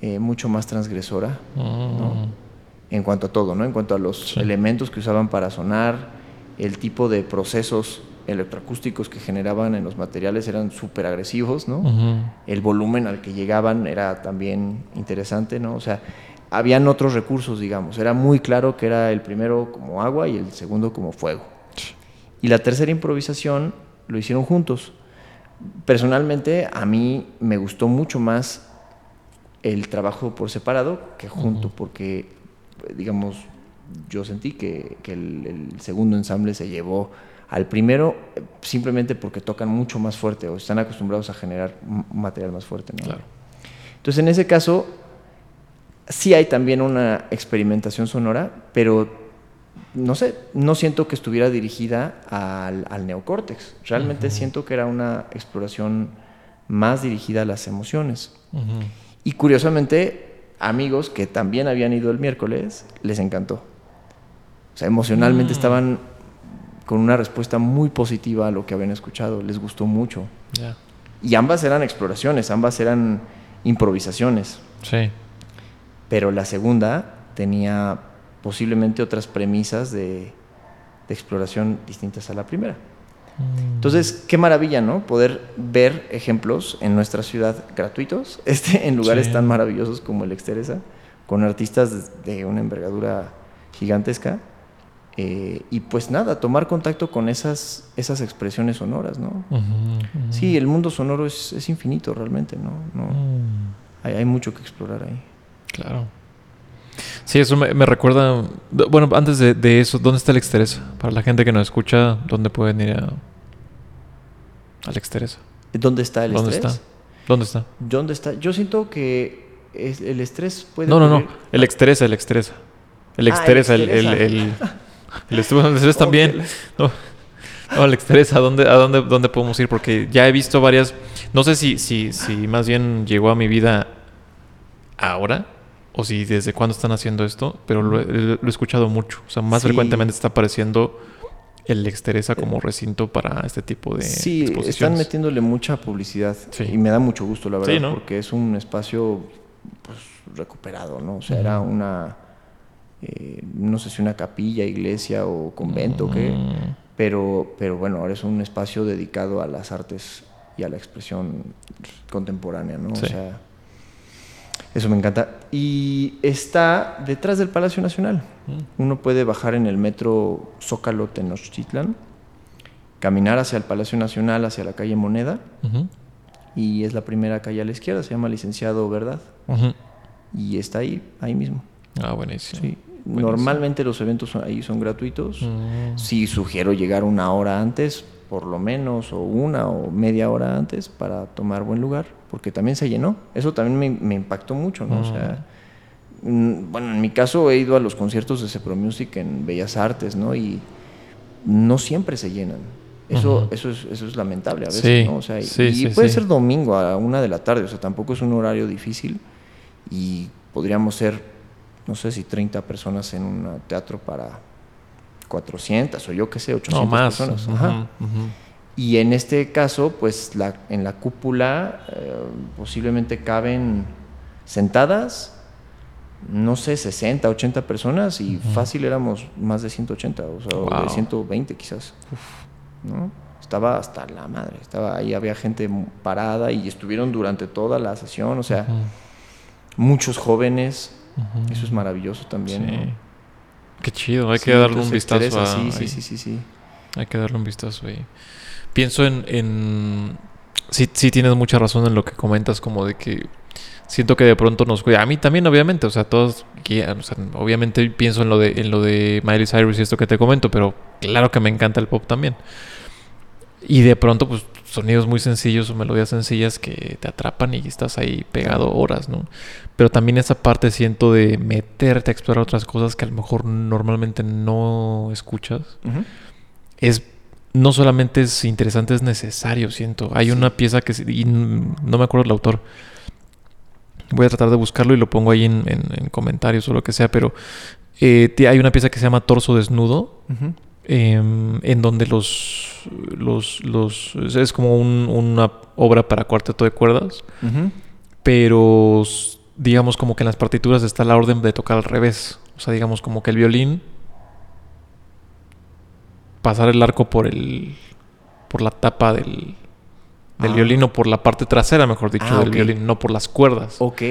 eh, mucho más transgresora Mm. en cuanto a todo, ¿no? En cuanto a los Sí. elementos que usaban para sonar, el tipo de procesos electroacústicos que generaban en los materiales eran súper agresivos, ¿no? El volumen al que llegaban era también interesante, ¿no? O sea, habían otros recursos, digamos. Era muy claro que era el primero como agua y el segundo como fuego. Y la tercera improvisación lo hicieron juntos. Personalmente, a mí me gustó mucho más el trabajo por separado que junto, porque, digamos, yo sentí que, que el, el segundo ensamble se llevó al primero eh, simplemente porque tocan mucho más fuerte o están acostumbrados a generar material más fuerte. ¿no? Claro. Entonces, en ese caso, sí hay también una experimentación sonora, pero no sé, no siento que estuviera dirigida al, al neocórtex. Realmente siento que era una exploración más dirigida a las emociones. Y curiosamente, amigos que también habían ido el miércoles, les encantó. O sea, emocionalmente Mm. estaban con una respuesta muy positiva a lo que habían escuchado, les gustó mucho. Y ambas eran exploraciones, ambas eran improvisaciones. Sí. Pero la segunda tenía posiblemente otras premisas de, de exploración distintas a la primera. Mm. Entonces, qué maravilla, ¿no? Poder ver ejemplos en nuestra ciudad gratuitos, este, en lugares Sí. tan maravillosos como el Exteresa, con artistas de, una envergadura gigantesca. eh, y pues nada, tomar contacto con esas, esas expresiones sonoras, ¿no? Sí, el mundo sonoro es, es infinito realmente, ¿no? no Mm. hay, hay mucho que explorar ahí. Claro. Sí, eso me, me recuerda. Bueno, antes de, de eso, ¿dónde está el Exteresa? Para la gente que nos escucha, ¿dónde pueden ir a, al Exteresa? ¿Dónde está el ¿Dónde estrés? está? ¿Dónde está? ¿Dónde está? Yo siento que es- el estrés puede No, no, no. El Exteresa, el Exteresa. El Ah, el Exteresa, el. el, el, el Exteresa también. No, no, el Exteresa, ¿a dónde, a dónde, dónde podemos ir? Porque ya he visto varias. No sé si, si, si más bien llegó a mi vida ahora o si desde cuándo están haciendo esto, pero lo, he- lo he escuchado mucho. O sea, más Sí. frecuentemente está apareciendo el Exteresa como recinto para este tipo de Sí, están metiéndole mucha publicidad Sí. y me da mucho gusto, la verdad, Sí, ¿no? porque es un espacio pues, recuperado, ¿no? O sea, era una, eh, no sé si una capilla, iglesia o convento, o qué, Mm, pero, pero bueno, ahora es un espacio dedicado a las artes y a la expresión contemporánea, ¿no? O sea, eso me encanta. Y está detrás del Palacio Nacional. mm. Uno puede bajar en el metro Zócalo Tenochtitlan, caminar hacia el Palacio Nacional, hacia la calle Moneda, y es la primera calle a la izquierda, se llama Licenciado Verdad, y está ahí, ahí mismo. Ah, buenísimo. Sí. Buenísimo. Normalmente los eventos ahí son gratuitos. Mm. Sí sugiero llegar una hora antes, por lo menos, o una o media hora antes, para tomar buen lugar, porque también se llenó. Eso también me, me impactó mucho, ¿no? O sea, mm, bueno, en mi caso he ido a los conciertos de Cepro Music en Bellas Artes, ¿no? Y no siempre se llenan. Eso, eso, es, eso es lamentable a veces, Sí, ¿no? O sea, y- sí, y sí, puede ser domingo a una de la tarde, o sea, tampoco es un horario difícil y podríamos ser, no sé si 30 personas en un teatro para 400 o yo qué sé, 800 No, más. personas. Ajá. Y en este caso, pues la, en la cúpula eh, posiblemente caben sentadas, no sé, 60, 80 personas y fácil éramos más de 180, o sea, o de Wow. 120 quizás. ¿no? Estaba hasta la madre, estaba ahí, había gente parada y estuvieron durante toda la sesión, o sea, muchos jóvenes, eso es maravilloso también. Sí. ¿no? Qué chido, hay Sí, que darle un vistazo a- sí, sí, sí, sí, sí. Hay que darle un vistazo ahí. Pienso en... en... Sí, sí tienes mucha razón en lo que comentas, como de que siento que de pronto nos cuida. A mí también, obviamente, o sea, todos... quieran, o sea, obviamente pienso en lo, de, en lo de Miley Cyrus y esto que te comento, pero claro que me encanta el pop también. Y de pronto, pues sonidos muy sencillos o melodías sencillas que te atrapan y estás ahí pegado horas, ¿no? Pero también esa parte siento de meterte a explorar otras cosas que a lo mejor normalmente no escuchas. Es no solamente es interesante, es necesario, siento. Hay una pieza que y no me acuerdo el autor. Voy a tratar de buscarlo y lo pongo ahí en, comentarios o lo que sea, pero eh, hay una pieza que se llama Torso Desnudo. Em, en donde los, los, los es como una obra para cuarteto de cuerdas, pero digamos como que en las partituras está la orden de tocar al revés, o sea, digamos como que el violín pasar el arco por el por la tapa del, del ah. violín o por la parte trasera, mejor dicho, ah, del violín, no por las cuerdas. Ok.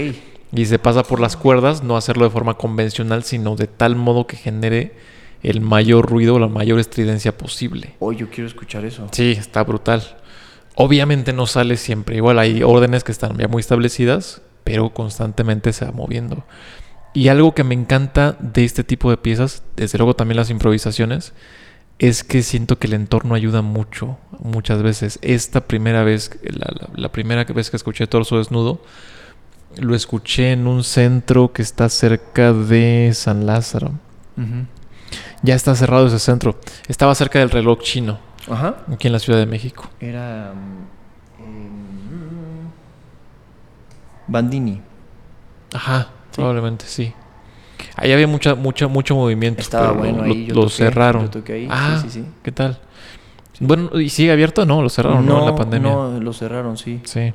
Y se pasa por las cuerdas, no hacerlo de forma convencional, sino de tal modo que genere el mayor ruido o la mayor estridencia posible. Oh, yo quiero escuchar eso. Sí, está brutal. Obviamente no sale siempre. Igual hay órdenes que están ya muy establecidas, pero constantemente se va moviendo. Y algo que me encanta de este tipo de piezas, desde luego también las improvisaciones, es que siento que el entorno ayuda mucho, muchas veces. Esta primera vez, la, primera vez que escuché Torso Desnudo, lo escuché en un centro que está cerca de San Lázaro. Ya está cerrado ese centro. Estaba cerca del reloj chino. Ajá. Aquí en la Ciudad de México. Era. Bandini. Ajá, probablemente sí. Ahí había mucha, mucha, mucho movimiento. Estaba bueno ahí. Lo, cerraron. Ah, sí, sí, ¿qué tal? Bueno, ¿y sigue abierto? No, lo cerraron, ¿no? En la pandemia. No, lo cerraron, sí. Sí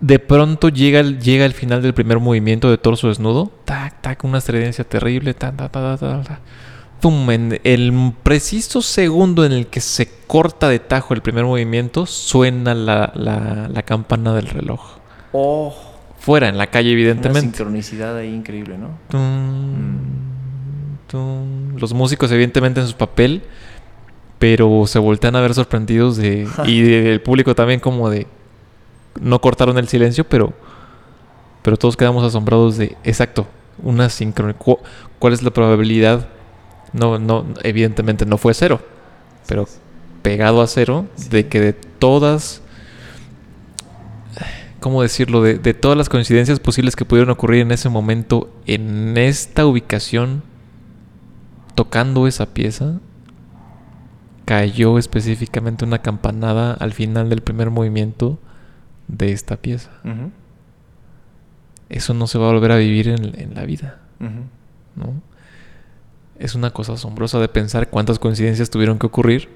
de pronto llega el, llega el final del primer movimiento de torso desnudo. Tac, tac, una estredencia terrible. Ta, ta, ta, ta, Pum, en el preciso segundo en el que se corta de tajo el primer movimiento, suena la, la, campana del reloj. Oh. Fuera, en la calle, evidentemente. Una sincronicidad ahí increíble, ¿no? Los músicos, evidentemente, en su papel, pero se voltean a ver sorprendidos de. y el público también, como de no cortaron el silencio, pero, pero todos quedamos asombrados de, exacto, una sincronicidad. ¿Cuál es la probabilidad? No, no, evidentemente no fue cero, pero pegado a cero de que de todas, ¿cómo decirlo? De, de todas las coincidencias posibles que pudieron ocurrir en ese momento, en esta ubicación, tocando esa pieza, cayó específicamente una campanada al final del primer movimiento de esta pieza. Eso no se va a volver a vivir en, la vida. ¿no? Es una cosa asombrosa de pensar cuántas coincidencias tuvieron que ocurrir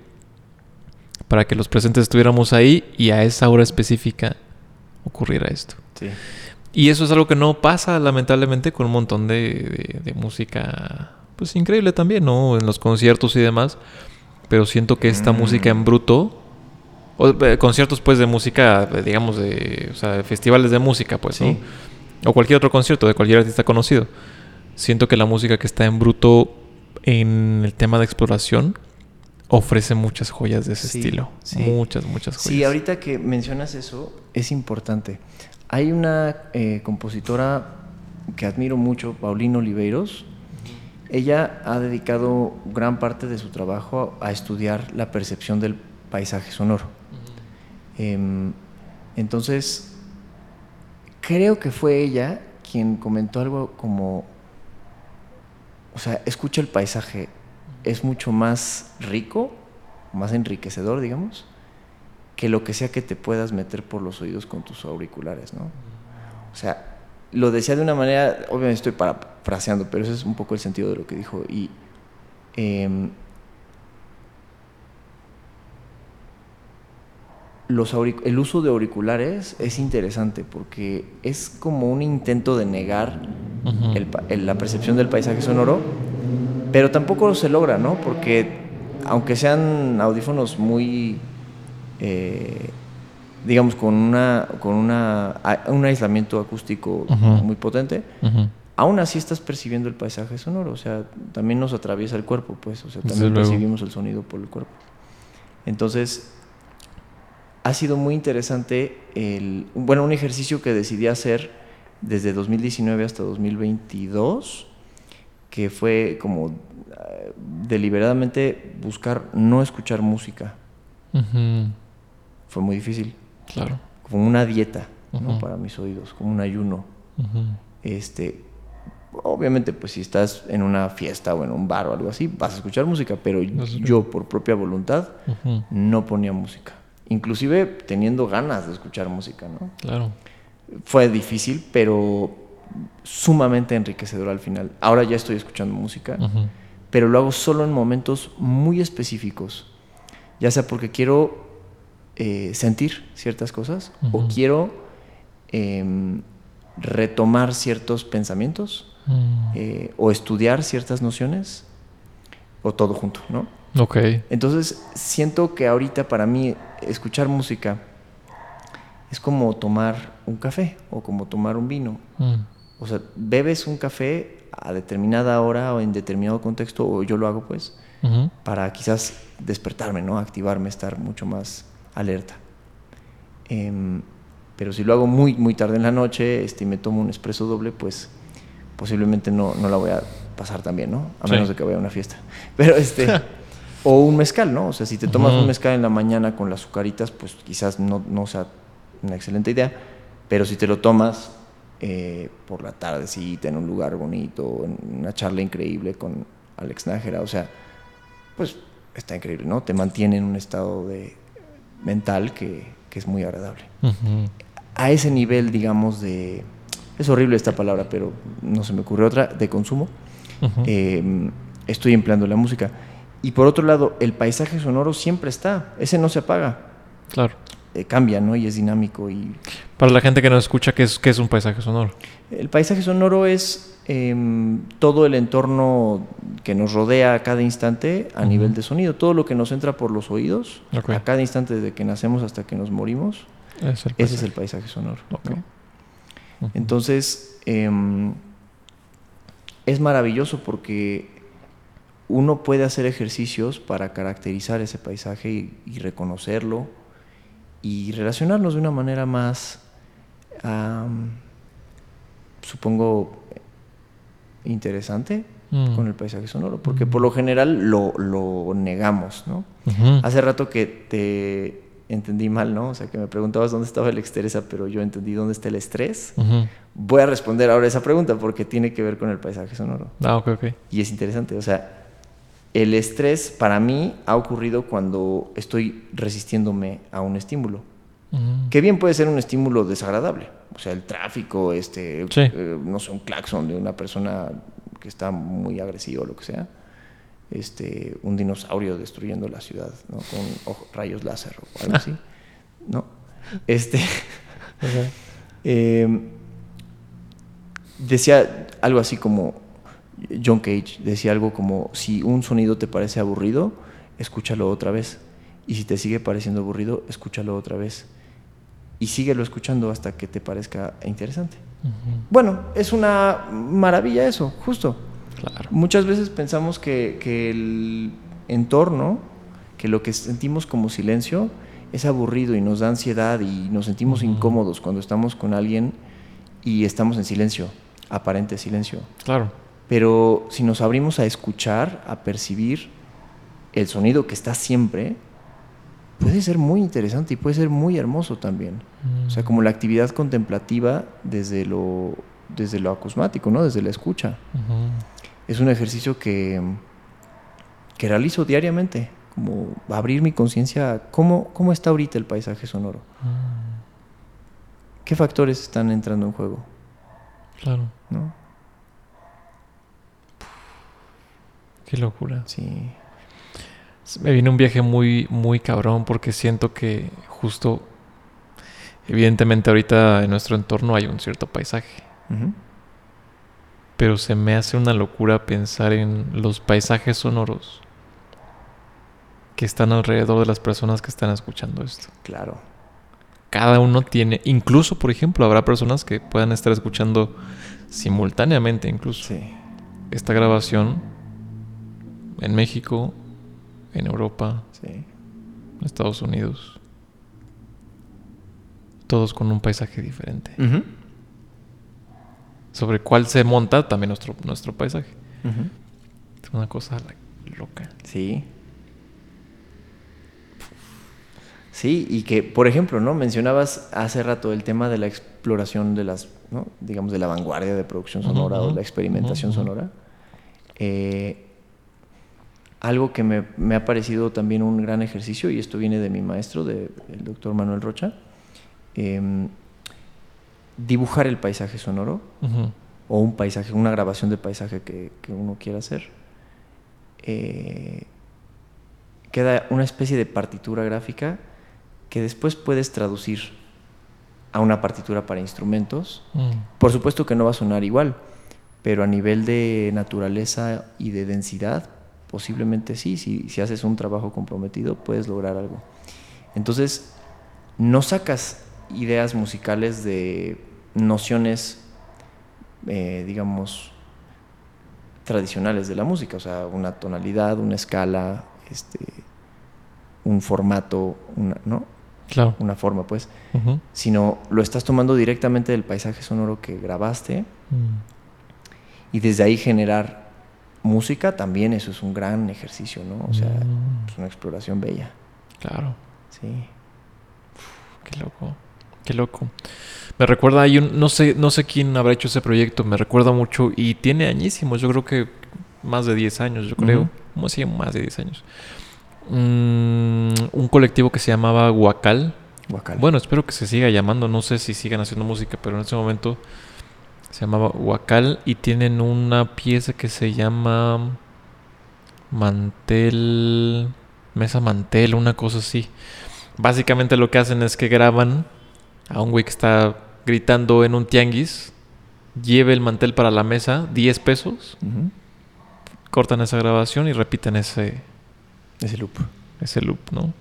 para que los presentes estuviéramos ahí y a esa hora específica ocurriera esto. Y eso es algo que no pasa lamentablemente con un montón de, de, música, pues increíble también, ¿no? En los conciertos y demás. Pero siento que esta música en bruto o, eh, conciertos pues de música, digamos, de, o sea, festivales de música, pues, ¿no? O cualquier otro concierto de cualquier artista conocido. Siento que la música que está en bruto en el tema de exploración ofrece muchas joyas de ese estilo. Muchas, muchas joyas. Sí, ahorita que mencionas eso, es importante. Hay una eh, compositora que admiro mucho, Paulino Oliveiros. Ella ha dedicado gran parte de su trabajo a estudiar la percepción del paisaje sonoro. Em, entonces, creo que fue ella quien comentó algo como, o sea, escucha el paisaje, es mucho más rico, más enriquecedor, digamos, que lo que sea que te puedas meter por los oídos con tus auriculares, ¿no? O sea, lo decía de una manera, obviamente estoy parafraseando, pero ese es un poco el sentido de lo que dijo. Y em, los el uso de auriculares es interesante porque es como un intento de negar la percepción del paisaje sonoro, pero tampoco se logra, ¿no? Porque aunque sean audífonos muy, eh, digamos, con, una, con una, un aislamiento acústico muy potente, aún así estás percibiendo el paisaje sonoro, o sea, también nos atraviesa el cuerpo, pues, o sea, también percibimos el sonido por el cuerpo. Entonces, ha sido muy interesante el, bueno, un ejercicio que decidí hacer desde 2019 hasta 2022, que fue como eh, deliberadamente buscar no escuchar música. Fue muy difícil. Claro. Como una dieta, ¿no? Para mis oídos, como un ayuno. Este, obviamente, pues si estás en una fiesta o en un bar o algo así, vas a escuchar música, pero yo por propia voluntad no ponía música. Inclusive teniendo ganas de escuchar música, ¿no? Claro. Fue difícil, pero sumamente enriquecedor al final. Ahora ya estoy escuchando música, pero lo hago solo en momentos muy específicos. Ya sea porque quiero eh, sentir ciertas cosas o quiero em, retomar ciertos pensamientos Mm. eh, o estudiar ciertas nociones o todo junto, ¿no? Ok. Entonces siento que ahorita para mí escuchar música es como tomar un café o como tomar un vino. Mm. O sea, bebes un café a determinada hora o en determinado contexto, o yo lo hago pues, para quizás despertarme, ¿no? Activarme, estar mucho más alerta. Em, pero si lo hago muy, muy tarde en la noche este, y me tomo un espresso doble, pues posiblemente no, no la voy a pasar tan bien, ¿no? A Sí. menos de que vaya a una fiesta. Pero este... o un mezcal, ¿no? O sea, si te tomas un mezcal en la mañana con las azucaritas, pues quizás no, no sea una excelente idea. Pero si te lo tomas eh, por la tardecita, en un lugar bonito, en una charla increíble con Alex Nájera, o sea, pues está increíble, ¿no? Te mantiene en un estado de mental que, que es muy agradable. Ujú. A ese nivel, digamos, de... Es horrible esta palabra, pero no se me ocurre otra, de consumo, eh, estoy empleando la música. Y por otro lado, el paisaje sonoro siempre está, ese no se apaga, Claro. eh, cambia, ¿no? Y es dinámico. Y Para la gente que no escucha, ¿qué es, qué es un paisaje sonoro? el paisaje sonoro es em, todo el entorno que nos rodea a cada instante a nivel de sonido, todo lo que nos entra por los oídos a cada instante desde que nacemos hasta que nos morimos, Es ese es el paisaje. sonoro. Entonces, em, es maravilloso porque uno puede hacer ejercicios para caracterizar ese paisaje y, y reconocerlo y relacionarnos de una manera más, supongo, interesante Mm. con el paisaje sonoro, porque por lo general lo, lo negamos, ¿no? Hace rato que te entendí mal, ¿no? O sea, que me preguntabas dónde estaba el estrés, pero yo entendí dónde está el estrés. Voy a responder ahora esa pregunta porque tiene que ver con el paisaje sonoro. Ah, ok, ok. Y es interesante, o sea, el estrés para mí ha ocurrido cuando estoy resistiéndome a un estímulo. Que bien puede ser un estímulo desagradable, o sea, el tráfico, este, Sí. eh, no sé, un claxon de una persona que está muy agresiva o lo que sea, este, un dinosaurio destruyendo la ciudad, ¿no? Con ojo- rayos láser o algo así, ¿no? Este, eh, decía algo así como John Cage decía algo como si un sonido te parece aburrido, escúchalo otra vez. Y si te sigue pareciendo aburrido, escúchalo otra vez. Y síguelo escuchando hasta que te parezca interesante. Bueno, es una maravilla eso, justo. Claro. Muchas veces pensamos que, que el entorno, que lo que sentimos como silencio, es aburrido y nos da ansiedad y nos sentimos incómodos cuando estamos con alguien y estamos en silencio, aparente silencio. Claro. Pero si nos abrimos a escuchar, a percibir el sonido que está siempre, puede ser muy interesante y puede ser muy hermoso también. O sea, como la actividad contemplativa desde lo, desde lo acusmático, ¿no? Desde la escucha. Es un ejercicio que, que realizo diariamente, como abrir mi conciencia a cómo, cómo está ahorita el paisaje sonoro. Mm. ¿Qué factores están entrando en juego? Claro. ¿no? Qué locura. Sí. Me viene un viaje muy, muy cabrón porque siento que justo, evidentemente ahorita en nuestro entorno hay un cierto paisaje, pero se me hace una locura pensar en los paisajes sonoros que están alrededor de las personas que están escuchando esto. Claro. Cada uno tiene, incluso por ejemplo, habrá personas que puedan estar escuchando simultáneamente incluso Sí. esta grabación en México, en Europa, Sí. en Estados Unidos. Todos con un paisaje diferente. Ujú. Sobre cuál se monta también nuestro, nuestro paisaje. Es una cosa loca. Sí. Sí, y que, por ejemplo, ¿no? Mencionabas hace rato el tema de la exploración de las, ¿no? digamos, de la vanguardia de producción sonora o la experimentación sonora. Eh, algo que me, me, ha parecido también un gran ejercicio, y esto viene de mi maestro, del doctor Manuel Rocha, em, dibujar el paisaje sonoro, o un paisaje, una grabación de paisaje que, que uno quiera hacer. Eh, queda una especie de partitura gráfica que después puedes traducir a una partitura para instrumentos. Mm. Por supuesto que no va a sonar igual, pero a nivel de naturaleza y de densidad, posiblemente sí, si, si haces un trabajo comprometido puedes lograr algo. Entonces, no sacas ideas musicales de nociones, eh, digamos, tradicionales de la música, o sea, una tonalidad, una escala, este, un formato, una, ¿no? Claro. Una forma, pues. Sino lo estás tomando directamente del paisaje sonoro que grabaste mm. y desde ahí generar música también, eso es un gran ejercicio, ¿no? O sea, mm. es una exploración bella. Claro. Sí. qué loco. Qué loco. Me recuerda, hay un, no sé, no sé quién habrá hecho ese proyecto, me recuerda mucho y tiene añísimos, yo creo que más de 10 años, yo creo. ¿Cómo así? Más de 10 años. Mm, un colectivo que se llamaba Huacal. Bueno, espero que se siga llamando. No sé si sigan haciendo música, pero en ese momento se llamaba Huacal y tienen una pieza que se llama Mantel. Mesa Mantel, una cosa así. Básicamente lo que hacen es que graban a un güey que está gritando en un tianguis. Lleve el mantel para la mesa, 10 pesos. Cortan esa grabación y repiten ese, ese loop. Ese loop, ¿no?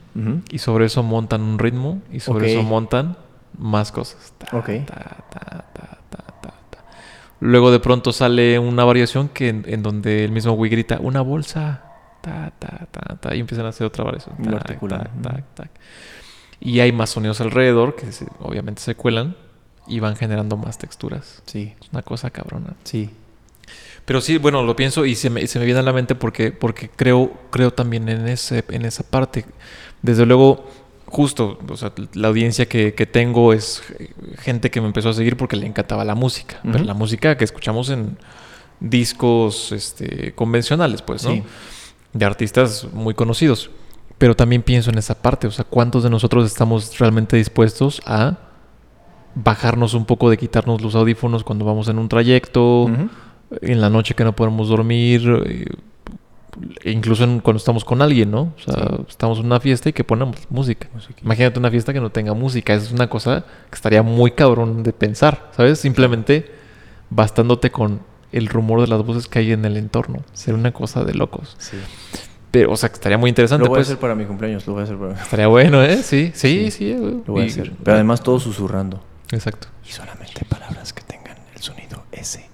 Y sobre eso montan un ritmo y sobre eso montan más cosas. Luego de pronto sale una variación que en, donde el mismo Wii grita una bolsa. y empiezan a hacer otra variación. Y hay más sonidos alrededor que obviamente se cuelan y van generando más texturas. Sí. Es una cosa cabrona. Sí. Pero sí, bueno, lo pienso y se me, se me viene a la mente porque, porque creo, creo también en, ese, en esa parte. Desde luego, justo, o sea, la audiencia que, tengo es gente que me empezó a seguir porque le encantaba la música. Pero la música que escuchamos en discos este, convencionales, pues, ¿no? De artistas muy conocidos. Pero también pienso en esa parte, o sea, ¿cuántos de nosotros estamos realmente dispuestos a bajarnos un poco de quitarnos los audífonos cuando vamos en un trayecto? en la noche que no podemos dormir, eh, incluso cuando estamos con alguien, ¿no? O sea, estamos en una fiesta y que ponemos música. Imagínate una fiesta que no tenga música, es una cosa que estaría muy cabrón de pensar, ¿sabes? Simplemente bastándote con el rumor de las voces que hay en el entorno. Sería una cosa de locos. Sí. Pero, o sea, que estaría muy interesante. Lo voy pues. a hacer para mi cumpleaños, lo voy a hacer para Estaría bueno, ¿eh? Sí, sí, sí. lo voy a hacer. Pero además todo susurrando. Exacto. Y solamente palabras que tengan el sonido S.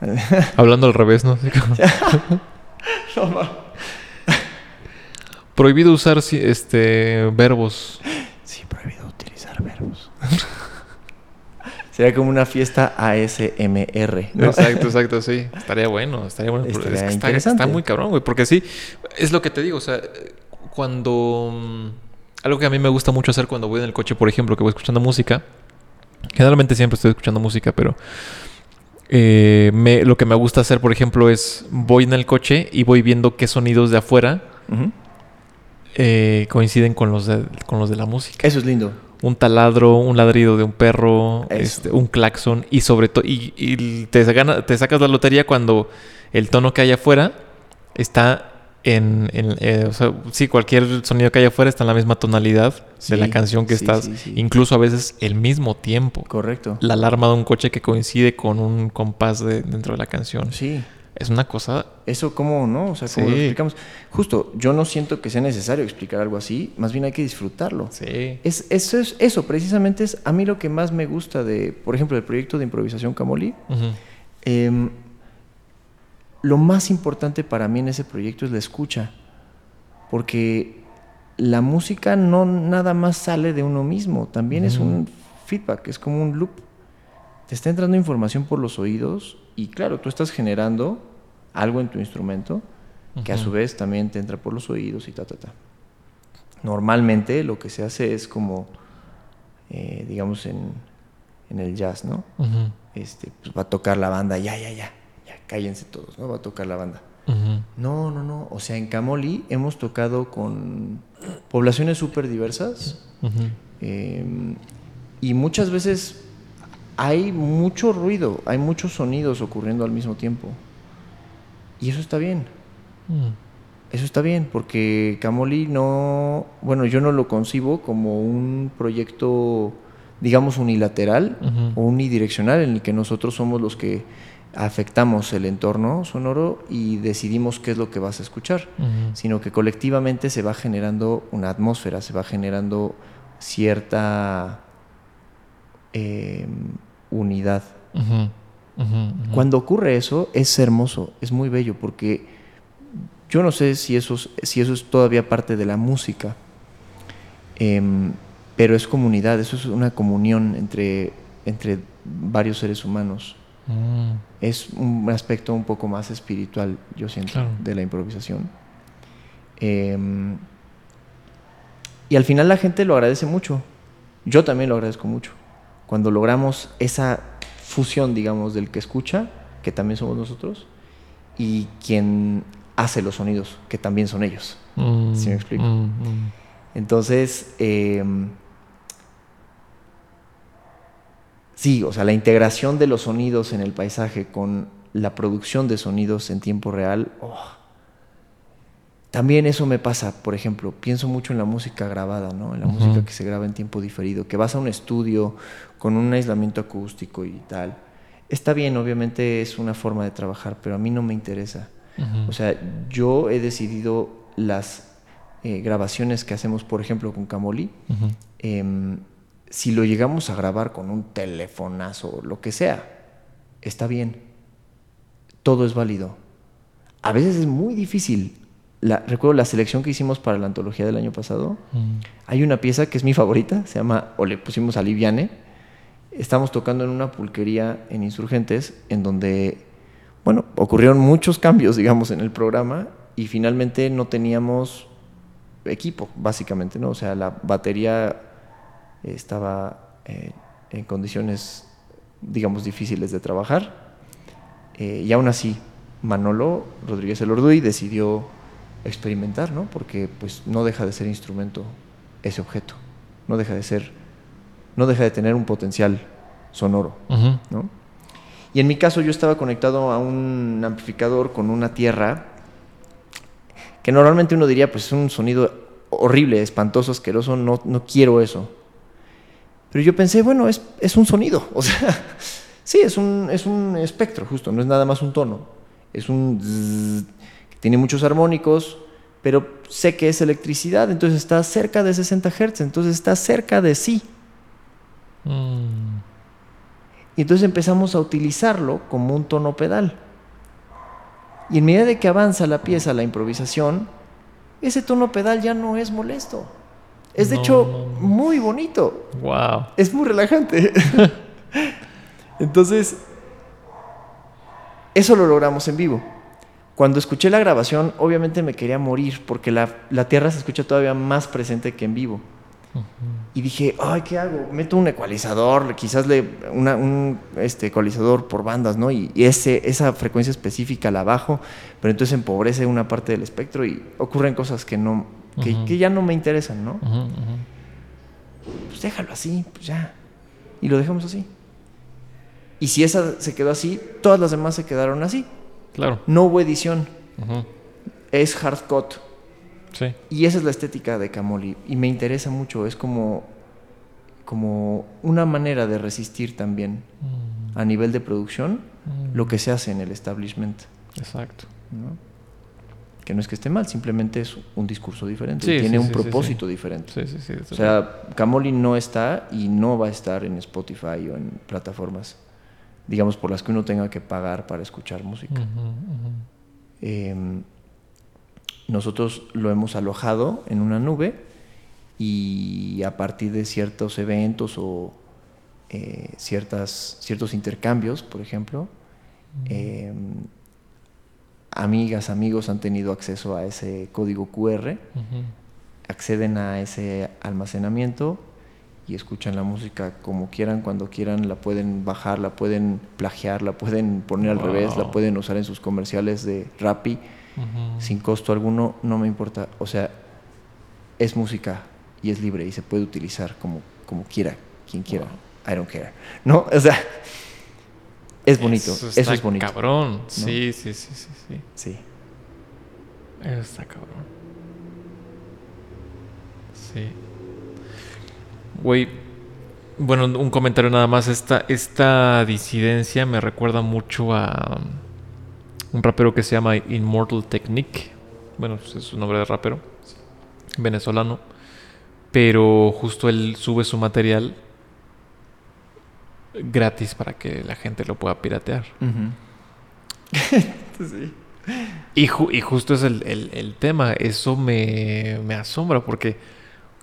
Hablando al revés, ¿no? prohibido usar este verbos. Sí, prohibido utilizar verbos. Sería como una fiesta ASMR. Exacto, exacto, sí. Estaría bueno, estaría bueno. está, muy cabrón, güey. Porque sí, es lo que te digo. O sea, cuando. Mm, algo que a mí me gusta mucho hacer cuando voy en el coche, por ejemplo, que voy escuchando música. Generalmente siempre estoy escuchando música, pero eh, me, lo que me gusta hacer, por ejemplo, es voy en el coche y voy viendo qué sonidos de afuera eh, coinciden con los, de, con los de la música. Eso es lindo. Un taladro, un ladrido de un perro, este, un claxon y sobre todo, y, te, te sacas la lotería cuando el tono que hay afuera está en, eh, o sea, sí, cualquier sonido que haya afuera está en la misma tonalidad de la canción que estás, incluso a veces el mismo tiempo. Correcto. La alarma de un coche que coincide con un compás de, dentro de la canción. Sí. Es una cosa. Eso, ¿cómo no? O sea, ¿cómo lo explicamos? Justo, yo no siento que sea necesario explicar algo así, más bien hay que disfrutarlo. Sí. Es, eso, es, eso precisamente es a mí lo que más me gusta de, por ejemplo, del proyecto de improvisación Camoli lo más importante para mí en ese proyecto es la escucha, porque la música no nada más sale de uno mismo, también es un feedback, es como un loop. Te está entrando información por los oídos y claro, tú estás generando algo en tu instrumento que a su vez también te entra por los oídos y ta, ta, ta. Normalmente lo que se hace es como, eh, digamos, en, en, el jazz, ¿no? este, pues va a tocar la banda, ya, ya, ya, ya, cállense todos, ¿no? Va a tocar la banda. No, no, no. O sea, en Camoli hemos tocado con poblaciones súper diversas em, y muchas veces hay mucho ruido, hay muchos sonidos ocurriendo al mismo tiempo. Y eso está bien. Mm. Eso está bien, porque Camoli no, bueno, yo no lo concibo como un proyecto, digamos, unilateral o unidireccional en el que nosotros somos los que afectamos el entorno sonoro y decidimos qué es lo que vas a escuchar, sino que colectivamente se va generando una atmósfera, se va generando cierta em, unidad. Cuando ocurre eso, es hermoso, es muy bello, porque yo no sé si eso, si eso es todavía parte de la música, em, pero es comunidad, eso es una comunión entre, entre varios seres humanos. Mm. Es un aspecto un poco más espiritual, yo siento, de la improvisación. Em, y al final la gente lo agradece mucho. Yo también lo agradezco mucho. Cuando logramos esa fusión, digamos, del que escucha, que también somos nosotros, y quien hace los sonidos, que también son ellos. Mm, ¿Sí me explico? Mm, mm. Entonces, em, sí, o sea, la integración de los sonidos en el paisaje con la producción de sonidos en tiempo real, oh, también eso me pasa, por ejemplo, pienso mucho en la música grabada, ¿no? En la música que se graba en tiempo diferido, que vas a un estudio con un aislamiento acústico y tal. Está bien, obviamente es una forma de trabajar, pero a mí no me interesa. O sea, yo he decidido las eh, grabaciones que hacemos, por ejemplo, con Camoli, em, si lo llegamos a grabar con un telefonazo o lo que sea, está bien. Todo es válido. A veces es muy difícil. recuerdo la selección que hicimos para la antología del año pasado. Hay una pieza que es mi favorita, se llama, o le pusimos a Liviane. Estamos tocando en una pulquería en Insurgentes, en donde bueno, ocurrieron muchos cambios, digamos, en el programa y finalmente no teníamos equipo, básicamente, ¿no? O sea, la batería estaba eh, en condiciones, digamos, difíciles de trabajar. Eh, y aún así, Manolo Rodríguez Elorduy decidió experimentar, ¿no? Porque pues no deja de ser instrumento ese objeto, no deja de ser, no deja de tener un potencial sonoro, ¿no? Y en mi caso yo estaba conectado a un amplificador con una tierra que normalmente uno diría, pues es un sonido horrible, espantoso, asqueroso, no, no quiero eso. Pero yo pensé, bueno, es, es un sonido, o sea, sí, es un, es un espectro justo, no es nada más un tono. Es un... que tiene muchos armónicos, pero sé que es electricidad, entonces está cerca de 60 Hz, entonces está cerca de sí. Mm. Y entonces empezamos a utilizarlo como un tono pedal. Y en medida de que avanza la pieza, la improvisación, ese tono pedal ya no es molesto. Es de hecho muy bonito. Wow. Es muy relajante. Entonces, eso lo logramos en vivo. Cuando escuché la grabación, obviamente me quería morir porque la, la tierra se escucha todavía más presente que en vivo. Y dije, ay, ¿qué hago? Meto un ecualizador, quizás le, un este, ecualizador por bandas, ¿no? Y, ese, esa frecuencia específica la bajo, pero entonces empobrece una parte del espectro y ocurren cosas que, no, que, ya no me interesan, ¿no? Pues déjalo así, pues ya. Y lo dejamos así. Y si esa se quedó así, todas las demás se quedaron así. Claro. No hubo edición. Es hard cut y esa es la estética de Camoli. Y me interesa mucho. Es como, como una manera de resistir también mm. a nivel de producción mm. lo que se hace en el establishment. Exacto. Que no es que esté mal, simplemente es un discurso diferente. tiene un propósito diferente. o sea, Camoli no está y no va a estar en Spotify o en plataformas, digamos, por las que uno tenga que pagar para escuchar música. Em, nosotros lo hemos alojado en una nube y a partir de ciertos eventos o eh, ciertas, ciertos intercambios, por ejemplo, em, amigas, amigos han tenido acceso a ese código QR, acceden a ese almacenamiento y escuchan la música como quieran, cuando quieran, la pueden bajar, la pueden plagiar, la pueden poner al revés, la pueden usar en sus comerciales de Rappi sin costo alguno, no me importa. O sea, es música y es libre y se puede utilizar como, como quiera, quien quiera. I don't care. ¿No? O sea, es bonito. Eso, eso es bonito. Cabrón. Sí, sí, sí, sí, sí. Sí. Eso está cabrón. Sí. Güey, bueno, un comentario nada más. Esta, esta disidencia me recuerda mucho a um, un rapero que se llama Immortal Technique. Bueno, es su nombre de rapero. Venezolano. Pero justo él sube su material gratis para que la gente lo pueda piratear. y, y, justo es el, el, tema. Eso me, me asombra porque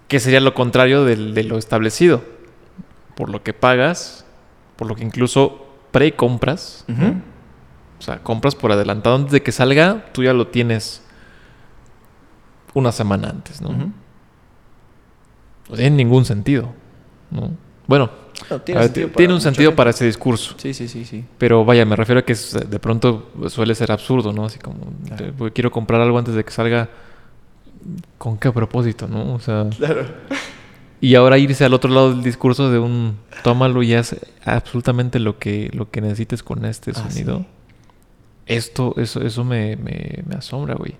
que sería lo contrario de, lo establecido. Por lo que pagas, por lo que incluso pre-compras. O sea, compras por adelantado antes de que salga, tú ya lo tienes una semana antes, ¿no? No tiene ningún sentido, ¿no? Bueno, tiene, un sentido para ese discurso. Sí, sí, sí, sí. Pero vaya, me refiero a que de pronto suele ser absurdo, ¿no? Así como, quiero comprar algo antes de que salga ¿con qué propósito, no? O sea. Claro. Y ahora irse al otro lado del discurso de un tómalo y haz absolutamente lo que, lo que necesites con este ah, sonido. Esto, eso, eso me, me, asombra, güey.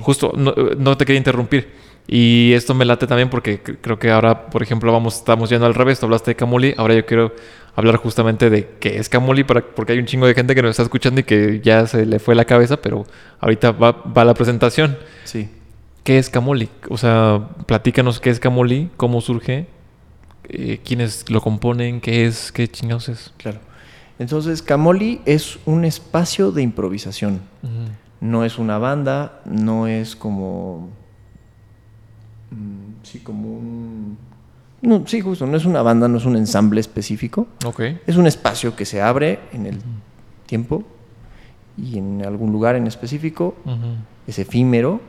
Justo, no, te quería interrumpir. Y esto me late también porque creo que ahora, por ejemplo, vamos, estamos yendo al revés. Tú hablaste de Camuli, ahora yo quiero hablar justamente de qué es Camuli, para, porque hay un chingo de gente que nos está escuchando y que ya se le fue la cabeza, pero ahorita va, va la presentación. Sí. ¿Qué es Camoli? O sea, platícanos qué es Camoli, cómo surge, eh, quiénes lo componen, qué es, qué chingados es. Claro. Entonces, Camoli es un espacio de improvisación. No es una banda, no es como. Sí, como un. No, sí, justo, no es una banda, no es un ensamble específico. Ok. Es un espacio que se abre en el tiempo y en algún lugar en específico. Es efímero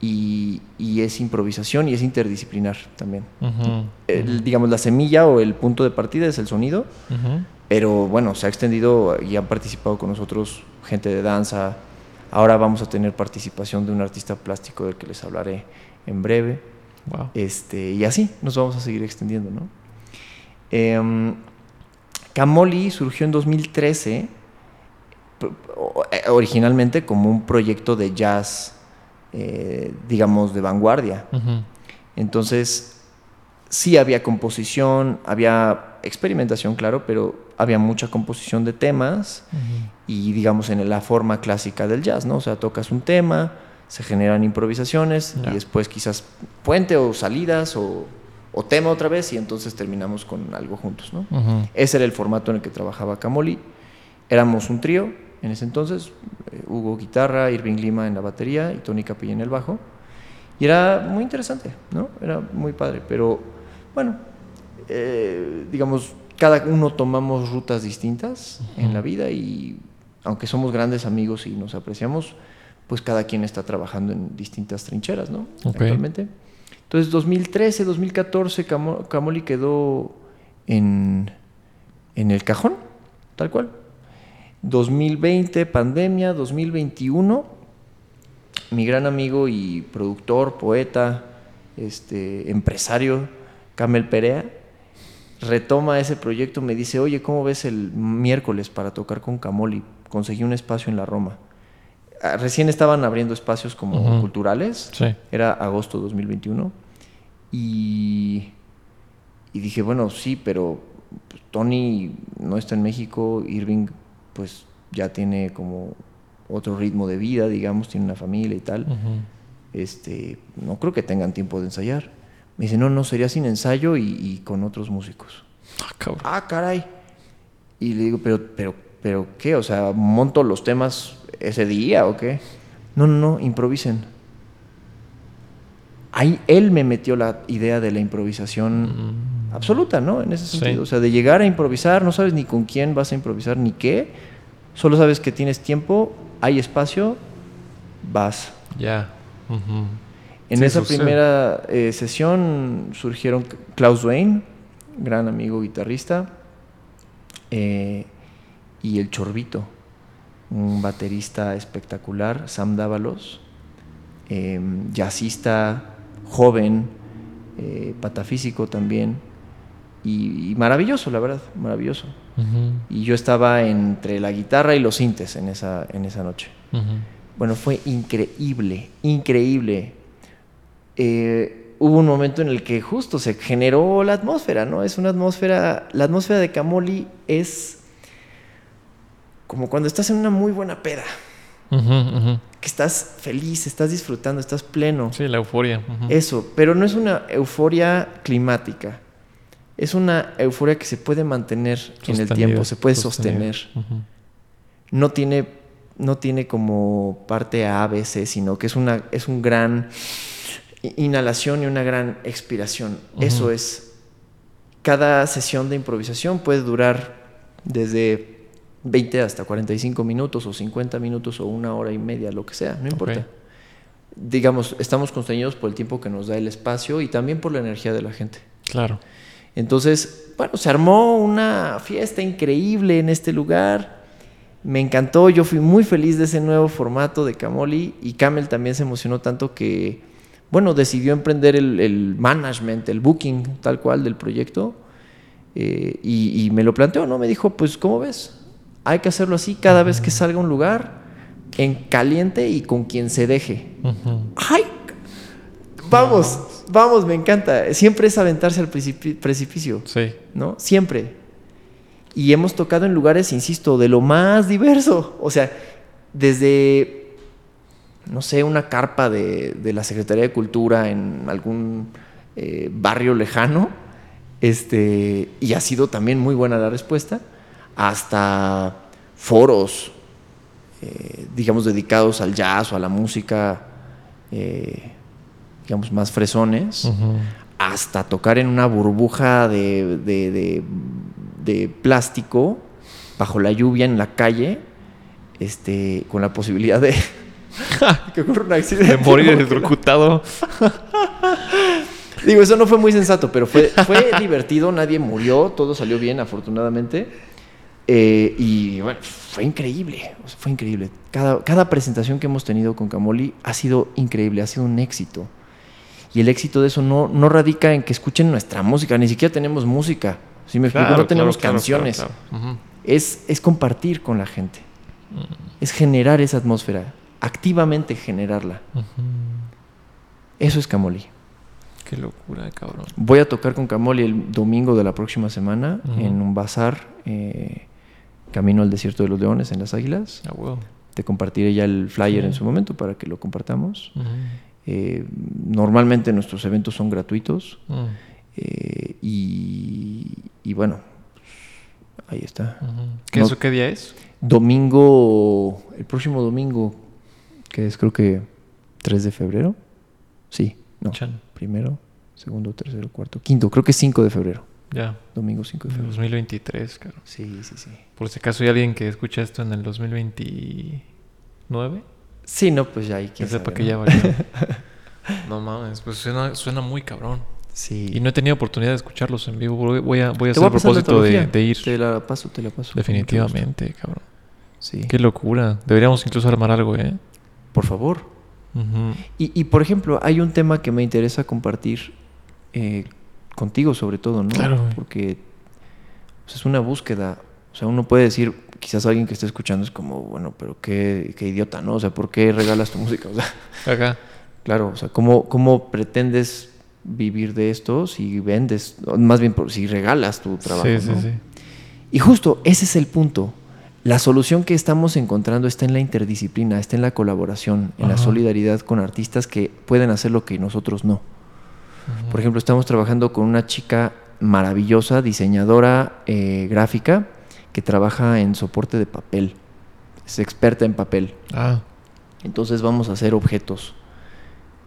y, es improvisación y es interdisciplinar también. digamos, la semilla o el punto de partida es el sonido, pero bueno, se ha extendido y han participado con nosotros gente de danza. Ahora vamos a tener participación de un artista plástico del que les hablaré en breve. Este, y así nos vamos a seguir extendiendo, ¿no? Em, Camoli surgió en 2013 originalmente como un proyecto de jazz eh, digamos, de vanguardia. Entonces, sí había composición, había experimentación, claro, pero había mucha composición de temas y, digamos, en la forma clásica del jazz, ¿no? O sea, tocas un tema, se generan improvisaciones y después quizás puente o salidas o, tema otra vez y entonces terminamos con algo juntos, ¿no? Ese era el formato en el que trabajaba Camoli. Éramos un trío, en ese entonces, eh, Hugo guitarra, Irving Lima en la batería y Tony Capilla en el bajo. Y era muy interesante, ¿no? Era muy padre, pero bueno, eh, digamos, cada uno tomamos rutas distintas en la vida y aunque somos grandes amigos y nos apreciamos, pues cada quien está trabajando en distintas trincheras, ¿no? Actualmente. Entonces, 2013, 2014, Camoli quedó en, en el cajón, tal cual. 2020, pandemia, 2021, mi gran amigo y productor, poeta, este, empresario, Camel Perea, retoma ese proyecto, me dice, oye, ¿cómo ves el miércoles para tocar con Camoli? Conseguí un espacio en la Roma. Ah, recién estaban abriendo espacios como culturales, era agosto 2021, y, y dije, bueno, sí, pero Tony no está en México, Irving pues ya tiene como otro ritmo de vida, digamos, tiene una familia y tal. este, no creo que tengan tiempo de ensayar. Me dice, no, no, sería sin ensayo y, con otros músicos. Ah, ah, caray. Y le digo, pero, pero, pero, ¿qué? O sea, ¿monto los temas ese día o qué? No, no, no, improvisen. Ahí él me metió la idea de la improvisación mm. absoluta, ¿no? En ese sentido. O sea, de llegar a improvisar, no sabes ni con quién vas a improvisar ni qué, solo sabes que tienes tiempo, hay espacio, vas. Ya. En Sí, esa primera eh, sesión surgieron Klaus Duane, gran amigo guitarrista, eh, y el Chorbito, un baterista espectacular, Sam Dávalos, eh, jazzista joven, eh, patafísico también, y, y maravilloso, la verdad, maravilloso. Y yo estaba entre la guitarra y los sintes en esa, en esa noche. Bueno, fue increíble, increíble. Eh, hubo un momento en el que justo se generó la atmósfera, ¿no? Es una atmósfera, la atmósfera de Camoli es como cuando estás en una muy buena peda, que estás feliz, estás disfrutando, estás pleno. Sí, la euforia. Eso, pero no es una euforia climática. Es una euforia que se puede mantener en el tiempo, se puede sostener. No tiene, no tiene como parte A, B, C, sino que es, una, es un gran inhalación y una gran expiración. Eso es. Cada sesión de improvisación puede durar desde 20 hasta 45 minutos o 50 minutos o una hora y media, lo que sea, no importa. Digamos, estamos constreñidos por el tiempo que nos da el espacio y también por la energía de la gente. Claro. Entonces, bueno, se armó una fiesta increíble en este lugar. Me encantó, yo fui muy feliz de ese nuevo formato de Camoli y Camel también se emocionó tanto que, bueno, decidió emprender el, el management, el booking tal cual del proyecto eh, y, y me lo planteó, ¿no? Me dijo, pues, ¿cómo ves? Hay que hacerlo así cada vez que salga a un lugar, en caliente y con quien se deje. Ujú. ¡Ay! Vamos, vamos, me encanta. Siempre es aventarse al precipi- precipicio, Sí. ¿no? Siempre. Y hemos tocado en lugares, insisto, de lo más diverso. O sea, desde, no sé, una carpa de, de la Secretaría de Cultura en algún eh, barrio lejano, este, y ha sido también muy buena la respuesta, hasta foros, eh, digamos, dedicados al jazz o a la música, eh, digamos, más fresones, hasta tocar en una burbuja de, de- de- de plástico bajo la lluvia en la calle, este, con la posibilidad de que ocurra un accidente. De morir electrocutado. Digo, eso no fue muy sensato, pero fue, fue divertido, nadie murió, todo salió bien, afortunadamente. Eh, y bueno, fue increíble, o sea, fue increíble. Cada, cada presentación que hemos tenido con Camoli ha sido increíble, ha sido un éxito. Y el éxito de eso no, no radica en que escuchen nuestra música, ni siquiera tenemos música. Si me explico, Claro, no tenemos claro, claro, canciones. claro. Es, es compartir con la gente, es generar esa atmósfera, activamente generarla. Eso es Camoli. Qué locura, cabrón. Voy a tocar con Camoli el domingo de la próxima semana en un bazar eh, camino al desierto de los leones en las águilas. Ah, huevo. Te compartiré ya el flyer Sí. en su momento para que lo compartamos. Eh, normalmente nuestros eventos son gratuitos eh, y, y bueno, ahí está. ¿Qué, No- eso qué día es? Domingo, el próximo domingo, que es creo que 3 de febrero. Sí, no. Chan. Primero, segundo, tercero, cuarto, quinto. Creo que es 5 de febrero. Ya. Domingo 5 de febrero. 2023, cabrón. Sí, sí, sí. Por si acaso hay alguien que escucha esto en el 2029. Sí, no, pues ya hay Que quien sepa que ¿no? ya valió. no mames, pues suena, suena muy cabrón. Sí. Y no he tenido oportunidad de escucharlos en vivo. Voy a, voy a hacer voy a propósito de, ir. Te la paso, te la paso. Definitivamente, cabrón. Sí. Qué locura. Deberíamos incluso armar algo, ¿eh? Por favor. Ujú. Y, y, por ejemplo, hay un tema que me interesa compartir eh, contigo sobre todo, ¿no? Claro. Porque pues, es una búsqueda. O sea, uno puede decir, quizás alguien que esté escuchando es como, bueno, pero qué, qué idiota, ¿no? O sea, ¿por qué regalas tu música? O sea, claro, o sea, ¿cómo, cómo pretendes vivir de esto si vendes, más bien por- si regalas tu trabajo? Sí, sí, ¿no? sí. Y justo ese es el punto. La solución que estamos encontrando está en la interdisciplina, está en la colaboración, en la solidaridad con artistas que pueden hacer lo que nosotros no. Por ejemplo, estamos trabajando con una chica maravillosa, diseñadora eh, gráfica, que trabaja en soporte de papel. Es experta en papel. Ah, Entonces vamos a hacer objetos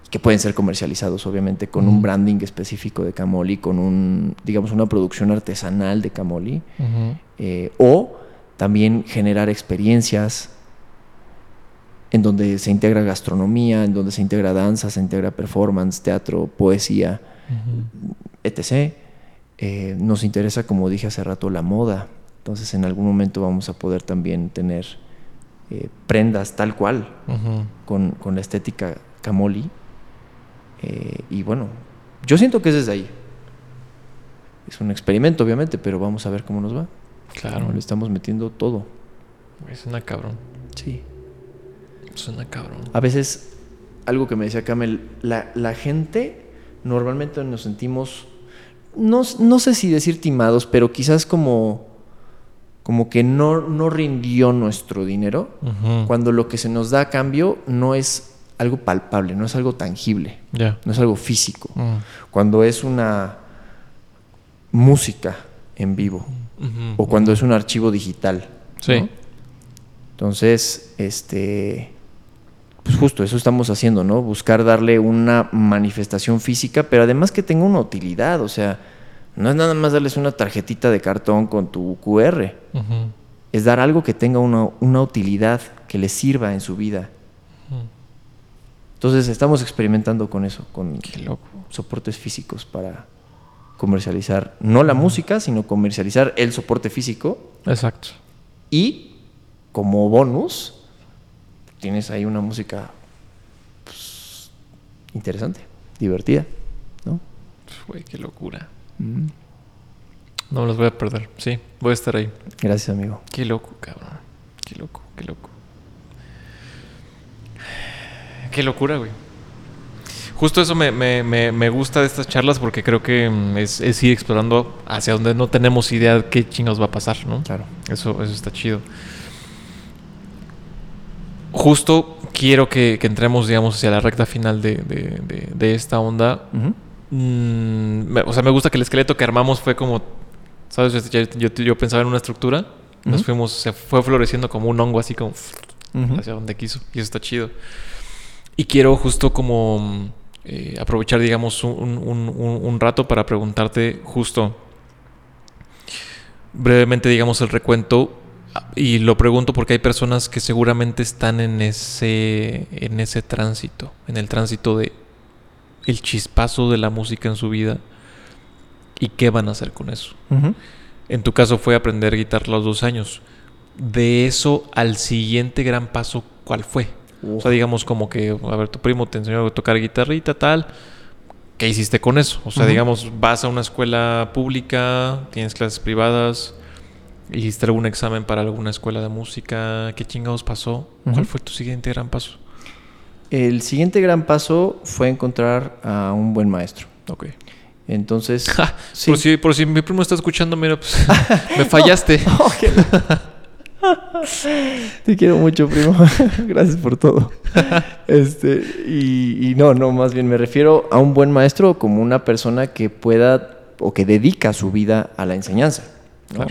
que pueden ser comercializados, obviamente, con un branding específico de Camoli, con un, digamos, una producción artesanal de Camoli eh, o también generar experiencias en donde se integra gastronomía, en donde se integra danza, se integra performance, teatro, poesía, etc. Eh, nos interesa, como dije hace rato, la moda. Entonces en algún momento vamos a poder también tener eh, prendas tal cual, con, con, la estética Camoli. Eh, y bueno, yo siento que es desde ahí. Es un experimento, obviamente, pero vamos a ver cómo nos va. Claro. Le estamos metiendo todo. Es una cabrón. Sí. Suena cabrón. A veces, algo que me decía Camel, la, la gente normalmente nos sentimos, no, no, sé si decir timados, pero quizás como, como que no, no rindió nuestro dinero, cuando lo que se nos da a cambio no es algo palpable, no es algo tangible, no es algo físico. Mm. Cuando es una música en vivo o cuando es un archivo digital. Sí. Entonces, este, pues justo eso estamos haciendo, ¿no? Buscar darle una manifestación física, pero además que tenga una utilidad, o sea, no es nada más darles una tarjetita de cartón con tu QR, es dar algo que tenga una, una, utilidad, que les sirva en su vida. Entonces estamos experimentando con eso, con soportes físicos para comercializar no la música, sino comercializar el soporte físico. Exacto. Y como bonus, tienes ahí una música pues, interesante, divertida, ¿no? Güey, qué locura. Mm. No me los voy a perder. Sí, voy a estar ahí. Gracias, amigo. Qué loco, cabrón. Qué loco, qué loco. Qué locura, güey. Justo eso me, me, me, gusta de estas charlas porque creo que mm, es, es, ir explorando hacia donde no tenemos idea de qué chingos va a pasar, ¿no? Claro. Eso, eso está chido justo quiero que, entremos, digamos, hacia la recta final de, esta onda. Mm, o sea, me gusta que el esqueleto que armamos fue como, ¿sabes? Yo, pensaba en una estructura, nos fuimos, se fue floreciendo como un hongo así como hacia donde quiso. Y eso está chido. Y quiero justo como eh, aprovechar, digamos, un rato para preguntarte justo brevemente, digamos, el recuento y lo pregunto porque hay personas que seguramente están en ese, en ese tránsito, en el tránsito de el chispazo de la música en su vida y qué van a hacer con eso. En tu caso fue aprender guitarra los dos años. De eso al siguiente gran paso, ¿cuál fue? O sea, digamos como que, a ver, tu primo te enseñó a tocar guitarrita, tal. ¿Qué hiciste con eso? O sea, digamos, vas a una escuela pública, tienes clases privadas, ¿Hiciste algún examen para alguna escuela de música? ¿Qué chingados pasó? ¿Cuál fue tu siguiente gran paso? El siguiente gran paso fue encontrar a un buen maestro. Ok. Entonces. por, si, por si mi primo está escuchando, mira, pues me fallaste. Te quiero mucho, primo. Gracias por todo. Este, y, y, no, no, más bien me refiero a un buen maestro como una persona que pueda o que dedica su vida a la enseñanza.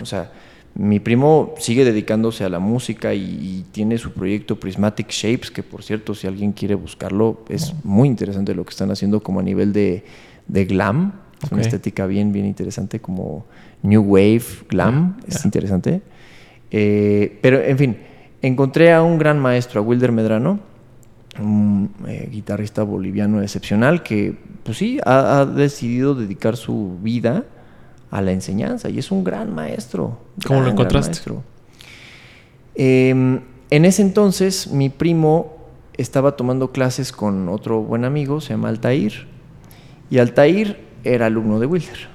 O sea, mi primo sigue dedicándose a la música y, tiene su proyecto Prismatic Shapes, que por cierto, si alguien quiere buscarlo, es muy interesante lo que están haciendo como a nivel de, glam. Es una estética bien, bien interesante, como New Wave Glam. Es interesante. Eh, pero, en fin, encontré a un gran maestro, a Wilder Medrano, un eh, guitarrista boliviano excepcional que, pues sí, ha, ha decidido dedicar su vida a la enseñanza y es un gran maestro. ¿Cómo lo encontraste? Em, en ese entonces mi primo estaba tomando clases con otro buen amigo, se llama Altair, y Altair era alumno de Wilder.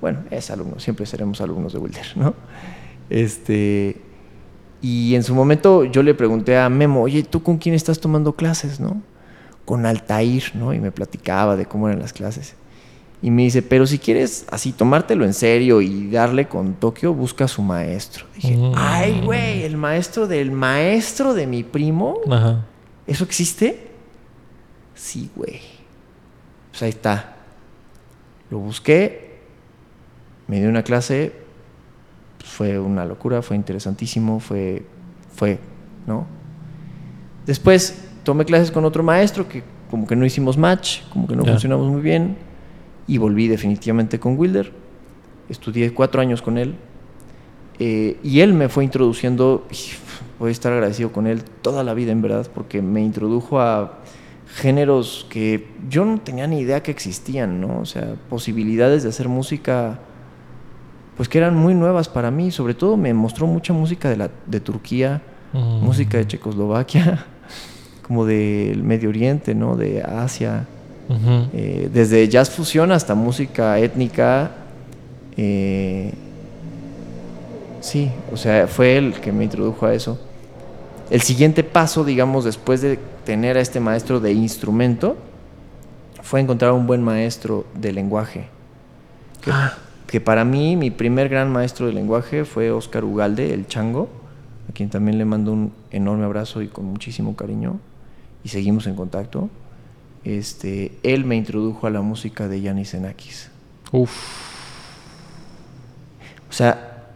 Bueno, es alumno, siempre seremos alumnos de Wilder, ¿no? Este, y en su momento yo le pregunté a Memo, oye, ¿tú con quién estás tomando clases, no? Con Altair, ¿no? Y me platicaba de cómo eran las clases. Y me dice, pero si quieres así tomártelo en serio y darle con Tokio, busca a su maestro. Dije, mm. ay, güey, el maestro del maestro de mi primo. Ajá. ¿Eso existe? Sí, güey. Pues ahí está. Lo busqué, me dio una clase, pues fue una locura, fue interesantísimo, fue, fue, ¿no? Después tomé clases con otro maestro que como que no hicimos match, como que no funcionamos muy bien y volví definitivamente con Wilder. Estudié cuatro años con él eh, y él me fue introduciendo voy a estar agradecido con él toda la vida, en verdad, porque me introdujo a géneros que yo no tenía ni idea que existían, ¿no? O sea, posibilidades de hacer música, pues que eran muy nuevas para mí. Sobre todo me mostró mucha música de, la, de Turquía, Mm. música de Checoslovaquia, como del Medio Oriente, ¿no? De Asia. Eh, desde jazz fusión hasta música étnica. eh, sí, o sea, fue él que me introdujo a eso. El siguiente paso, digamos, después de tener a este maestro de instrumento, fue encontrar un buen maestro de lenguaje. Que, Ah. que para mí, mi primer gran maestro de lenguaje fue Oscar Ugalde, el chango, a quien también le mando un enorme abrazo y con muchísimo cariño. Y seguimos en contacto. Este, él me introdujo a la música de Yanis Xenakis. Uf. O sea,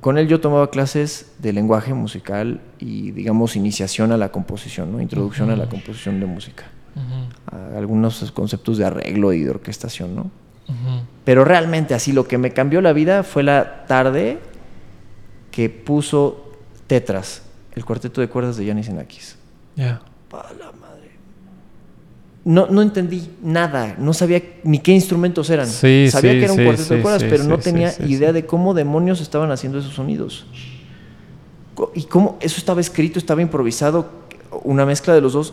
con él yo tomaba clases de lenguaje musical y, digamos, iniciación a la composición, ¿no? Introducción a la composición de música. A algunos conceptos de arreglo y de orquestación, ¿no? Pero realmente así lo que me cambió la vida fue la tarde que puso Tetras, el cuarteto de cuerdas de Yanis Xenakis. Ya. No, no entendí nada, no sabía ni qué instrumentos eran. Sí, sabía sí, que era un sí, cuarteto de cuerdas, pero no tenía idea de cómo demonios estaban haciendo esos sonidos. Y cómo eso estaba escrito, estaba improvisado, una mezcla de los dos.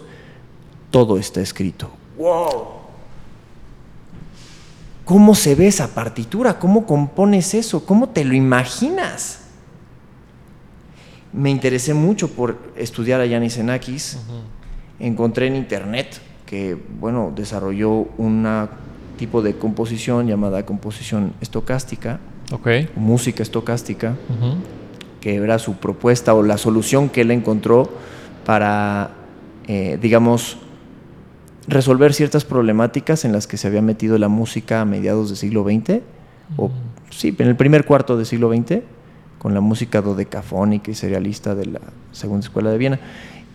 Todo está escrito. ¡Wow! ¿Cómo se ve esa partitura? ¿Cómo compones eso? ¿Cómo te lo imaginas? Me interesé mucho por estudiar a Yanis Xenakis Ujú. encontré en internet que, bueno, desarrolló un tipo de composición llamada composición estocástica, música estocástica, que era su propuesta o la solución que él encontró para, eh, digamos, resolver ciertas problemáticas en las que se había metido la música a mediados del siglo XX, o sí, en el primer cuarto del siglo XX, con la música dodecafónica y serialista de la Segunda Escuela de Viena.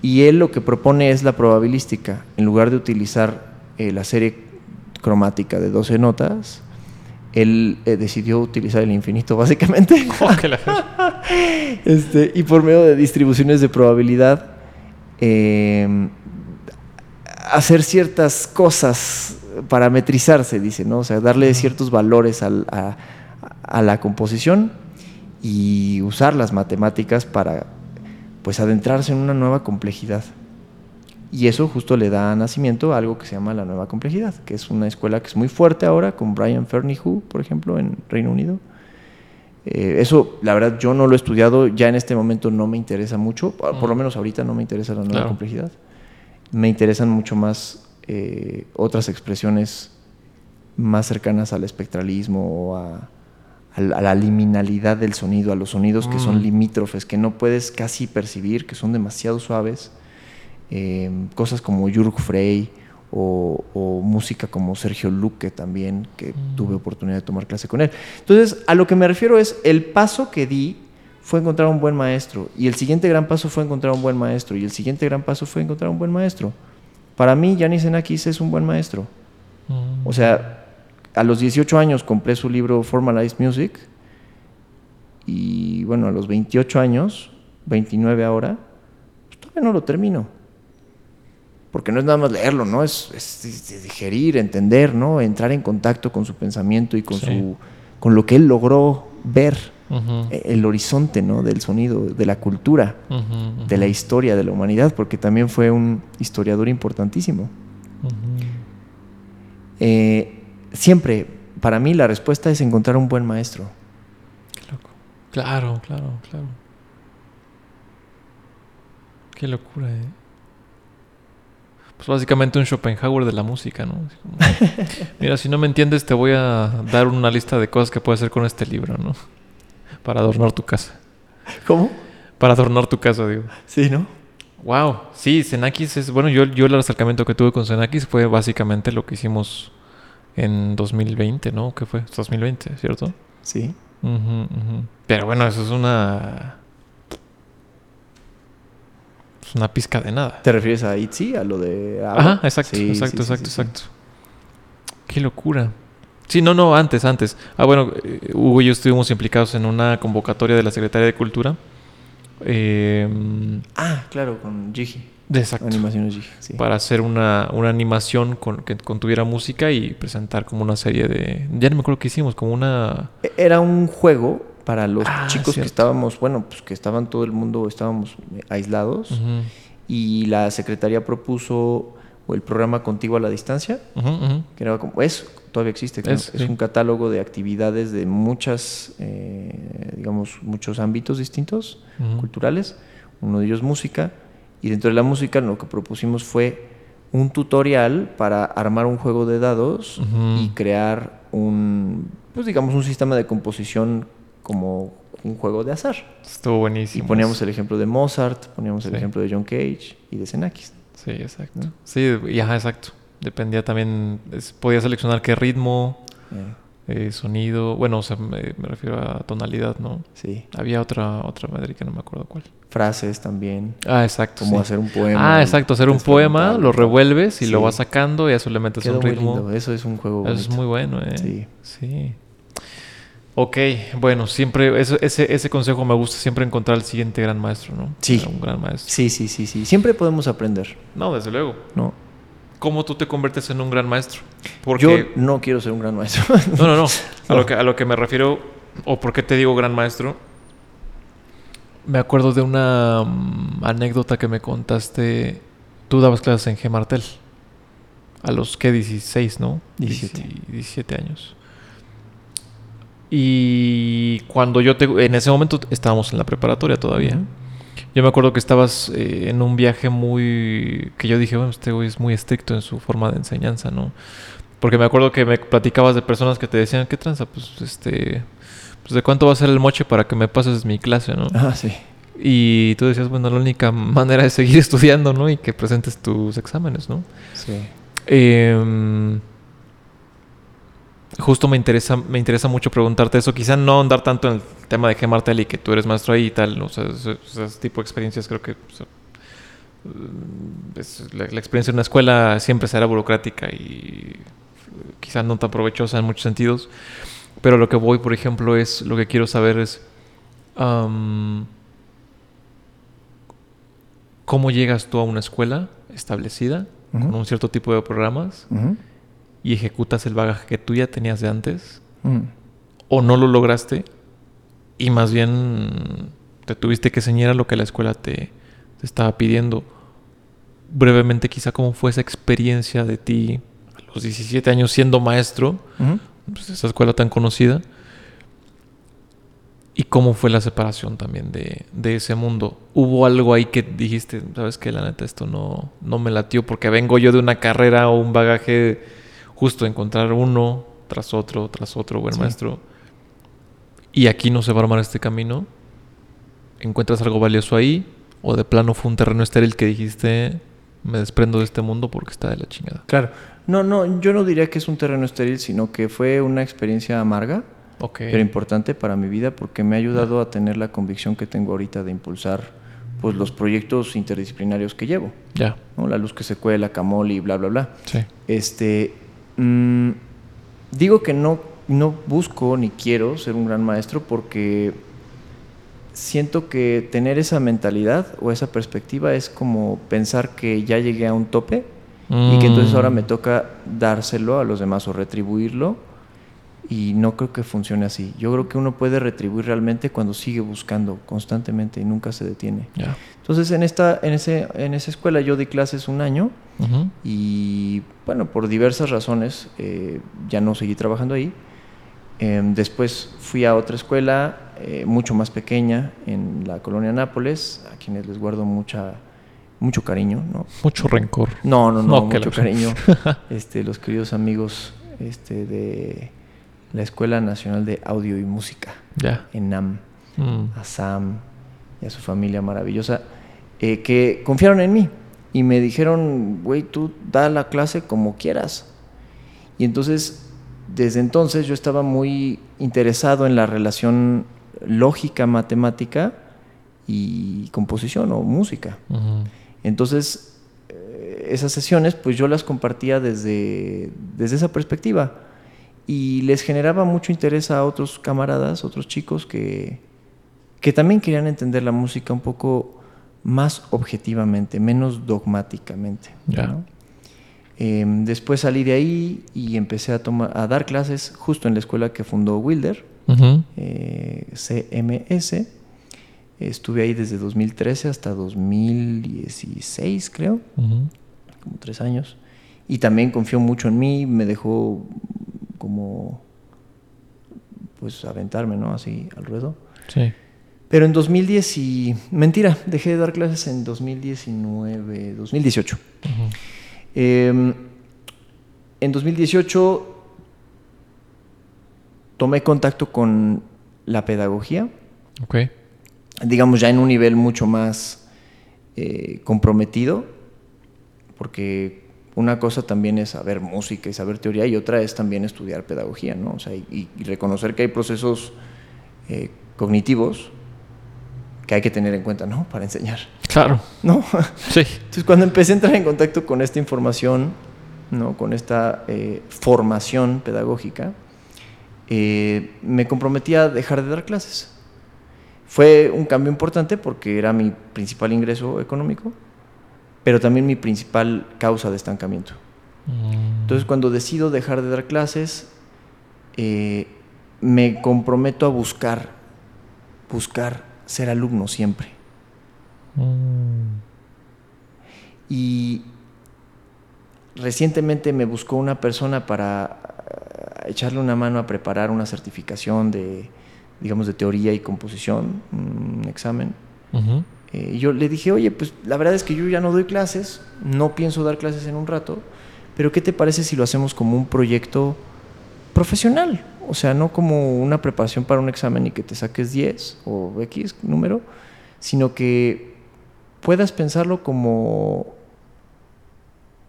Y él lo que propone es la probabilística. En lugar de utilizar eh, la serie cromática de 12 notas, él eh, decidió utilizar el infinito, básicamente. Oh, que la fecha. Este, y por medio de distribuciones de probabilidad, eh, hacer ciertas cosas, parametrizarse, dice, ¿no? O sea, darle ciertos valores al- a, a la composición y usar las matemáticas para, pues, adentrarse en una nueva complejidad. Y eso justo le da nacimiento a algo que se llama la nueva complejidad, que es una escuela que es muy fuerte ahora, con Brian Fernihu, por ejemplo, en Reino Unido. Eh, eso, la verdad, yo no lo he estudiado, ya en este momento no me interesa mucho, por, por lo Mm. menos ahorita no me interesa la nueva Claro. complejidad. Me interesan mucho más eh, otras expresiones más cercanas al espectralismo o a, a la- liminalidad del sonido, a los sonidos que son Mm. limítrofes, que no puedes casi percibir, que son demasiado suaves. Eh, cosas como Jürg Frey o, o música como Sergio Luque también, que Mm. tuve oportunidad de tomar clase con él. Entonces, a lo que me refiero es, el paso que di fue encontrar un buen maestro, y el siguiente gran paso fue encontrar un buen maestro, y el siguiente gran paso fue encontrar un buen maestro. Para mí, Yanis Xenakis es un buen maestro. Mm. O sea, a los 18 años compré su libro Formalized Music y bueno, a los 28 años, 29 ahora, pues todavía no lo termino. Porque no es nada más leerlo, ¿no? Es, es- es digerir, entender, ¿no? Entrar en contacto con su pensamiento y con, Sí. su, con lo que él logró ver, eh, el horizonte, ¿no? Del sonido, de la cultura, de la historia de la humanidad, porque también fue un historiador importantísimo. Eh, siempre, para mí, la respuesta es encontrar un buen maestro. Qué loco. Claro, claro, claro. Qué locura, ¿eh? Pues básicamente un Schopenhauer de la música, ¿no? Como, Mira, si no me entiendes, te voy a dar una lista de cosas que puedes hacer con este libro, ¿no? Para adornar tu casa. ¿Cómo? Para adornar tu casa, digo. Sí, ¿no? Wow, sí, Xenakis es. Bueno, yo, yo el acercamiento que tuve con Xenakis fue básicamente lo que hicimos en 2020, ¿no? ¿Qué fue? 2020, ¿cierto? Sí. Pero bueno, eso es una. Es una pizca de nada. ¿Te refieres a Itzy, a lo de... ABBA? Ajá, exacto, Sí, exacto, sí, exacto, sí, exacto. Qué locura. Sí, no, no, antes, antes. Ah, bueno, eh, Hugo y yo estuvimos implicados en una convocatoria de la Secretaría de Cultura eh, Ah, claro, con Gigi. Exacto, sí. para hacer una, una animación con, que contuviera música y presentar como una serie de... Ya no me acuerdo qué hicimos, como una... E- Era un juego para los Ah, chicos que estábamos, bueno, pues que estaban todo el mundo, estábamos eh, aislados. Y la secretaría propuso el programa Contigo a la Distancia, ujú. que era como, es, todavía existe. Es, es, sí. un catálogo de actividades de muchas, eh, digamos, muchos ámbitos distintos, culturales, uno de ellos música, y dentro de la música lo que propusimos fue un tutorial para armar un juego de dados y crear un, pues digamos, un sistema de composición como un juego de azar. Estuvo Y buenísimo. poníamos el ejemplo de Mozart, poníamos el ejemplo de John Cage y de Xenakis. Sí, exacto. ¿no? Sí, y ajá, exacto. Dependía también, es- podía seleccionar qué ritmo, Eh, eh, sonido, bueno, o sea, me, me refiero a tonalidad, ¿no? sí. Había otra otra madre que no me acuerdo cuál. Frases también. Ah, exacto. Como sí. hacer un poema. Ah, exacto, hacer un poema, lo revuelves y lo vas sacando y eso le metes Quedó un ritmo. lindo. Eso es un juego Eso es muy bueno, ¿eh? Sí. Sí. Ok, bueno, siempre, eso- ese, ese consejo me gusta, siempre encontrar al siguiente gran maestro, ¿no? Sí. Un gran maestro. Sí, sí, sí, sí. Siempre podemos aprender, No, desde luego. ¿no? ¿Cómo tú te conviertes en un gran maestro? Porque... Yo no quiero ser un gran maestro. No, no, no. A, lo que, a lo que me refiero, o por qué te digo gran maestro, me acuerdo de una mm, anécdota que me contaste. Tú dabas clases en G. Martel. A los que 16, ¿no? 17. Dieci- 17 años. Y cuando yo te... En ese momento estábamos en la preparatoria todavía. Yo me acuerdo que estabas eh, en un viaje muy... que yo dije, bueno, este güey es muy estricto en su forma de enseñanza, ¿no? Porque me acuerdo que me platicabas de personas que te decían, ¿qué tranza? Pues, este... Pues, ¿de cuánto va a ser el moche para que me pases mi clase, no? Ah, sí. Y tú decías, bueno, la única manera es seguir estudiando, ¿no? Y que presentes tus exámenes, ¿no? Sí. Em, justo me interesa, me interesa mucho preguntarte eso. Quizá no andar tanto en el tema de G. Martel y que tú eres maestro ahí y tal. O sea, ese, ese tipo de experiencias creo que... o sea, es- la, la experiencia en una escuela siempre será burocrática y eh, quizá no tan provechosa en muchos sentidos. Pero lo que voy, por ejemplo, es... Lo que quiero saber es... ¿Cómo llegas tú a una escuela establecida con un cierto tipo de programas Ujú. Y ejecutas el bagaje que tú ya tenías de antes Ujú. o no lo lograste y más bien te tuviste que ceñir a lo que la escuela te, te estaba pidiendo? Brevemente, quizá cómo fue esa experiencia de ti a los 17 años siendo maestro, pues esa escuela tan conocida, y cómo fue la separación también de, de ese mundo. ¿Hubo algo ahí que dijiste, sabes que la neta esto no, no me latió porque vengo yo de una carrera o un bagaje justo encontrar uno tras otro, tras otro buen Sí. maestro? Y aquí no se va a armar este camino. ¿Encuentras algo valioso ahí? ¿O de plano fue un terreno estéril que dijiste, me desprendo de este mundo porque está de la chingada? Claro. No, no, yo no diría que es un terreno estéril, sino que fue una experiencia amarga, pero importante para mi vida porque me ha ayudado a tener la convicción que tengo ahorita de impulsar pues los proyectos interdisciplinarios que llevo, Ya, ¿no? La luz que se cuela, Camoli, bla, bla, bla. sí. Este, mm, digo que no, no busco ni quiero ser un gran maestro porque siento que tener esa mentalidad o esa perspectiva es como pensar que ya llegué a un tope y que entonces ahora me Mm. toca dárselo a los demás o retribuirlo y no creo que funcione así. Yo creo que uno puede retribuir realmente cuando sigue buscando constantemente y nunca se detiene. Entonces en esta en ese en esa escuela yo di clases un año Y bueno, por diversas razones eh, ya no seguí trabajando ahí. Em, después fui a otra escuela eh, mucho más pequeña en la colonia Nápoles, a quienes les guardo mucha, mucho cariño. ¿no? Mucho rencor. No, no, no, mucho cariño. este, los queridos amigos este, de la Escuela Nacional de Audio y Música, Ya. ENAM, Mm. a Sam y a su familia maravillosa, eh, que confiaron en mí y me dijeron, güey, tú da la clase como quieras. Y entonces, desde entonces yo estaba muy interesado en la relación lógica, matemática y composición o música. Entonces, eh, esas sesiones, pues yo las compartía desde, desde esa perspectiva y les generaba mucho interés a otros camaradas, otros chicos que, que también querían entender la música un poco más objetivamente, menos dogmáticamente. Em, después salí de ahí y empecé a, tomar, a dar clases justo en la escuela que fundó Wilder, eh, CMS. Estuve ahí desde 2013 hasta 2016, creo, como tres años. Y también confió mucho en mí, me dejó como, pues, aventarme, ¿no? Así al ruedo. Sí. Pero en 2010 y... Mentira, dejé de dar clases en 2019, 2018. Em, en 2018 tomé contacto con la pedagogía. Ok. Digamos ya en un nivel mucho más eh, comprometido, porque una cosa también es saber música y saber teoría y otra es también estudiar pedagogía, ¿no? O sea, y, reconocer que hay procesos eh, cognitivos que hay que tener en cuenta, ¿no? Para enseñar. Claro. ¿No? Sí. Entonces, cuando empecé a entrar en contacto con esta información, ¿no? Con esta eh, formación pedagógica, eh, me comprometí a dejar de dar clases. Fue un cambio importante porque era mi principal ingreso económico, pero también mi principal causa de estancamiento. Mm. Entonces, cuando decido dejar de dar clases, eh, me comprometo a buscar, buscar ser alumno siempre. Mm. Y recientemente me buscó una persona para eh, echarle una mano a preparar una certificación de, digamos, de teoría y composición, un examen. Eh, yo le dije, oye, pues la verdad es que yo ya no doy clases, no pienso dar clases en un rato, pero ¿qué te parece si lo hacemos como un proyecto profesional? O sea, no como una preparación para un examen y que te saques 10 o X número, sino que puedas pensarlo como,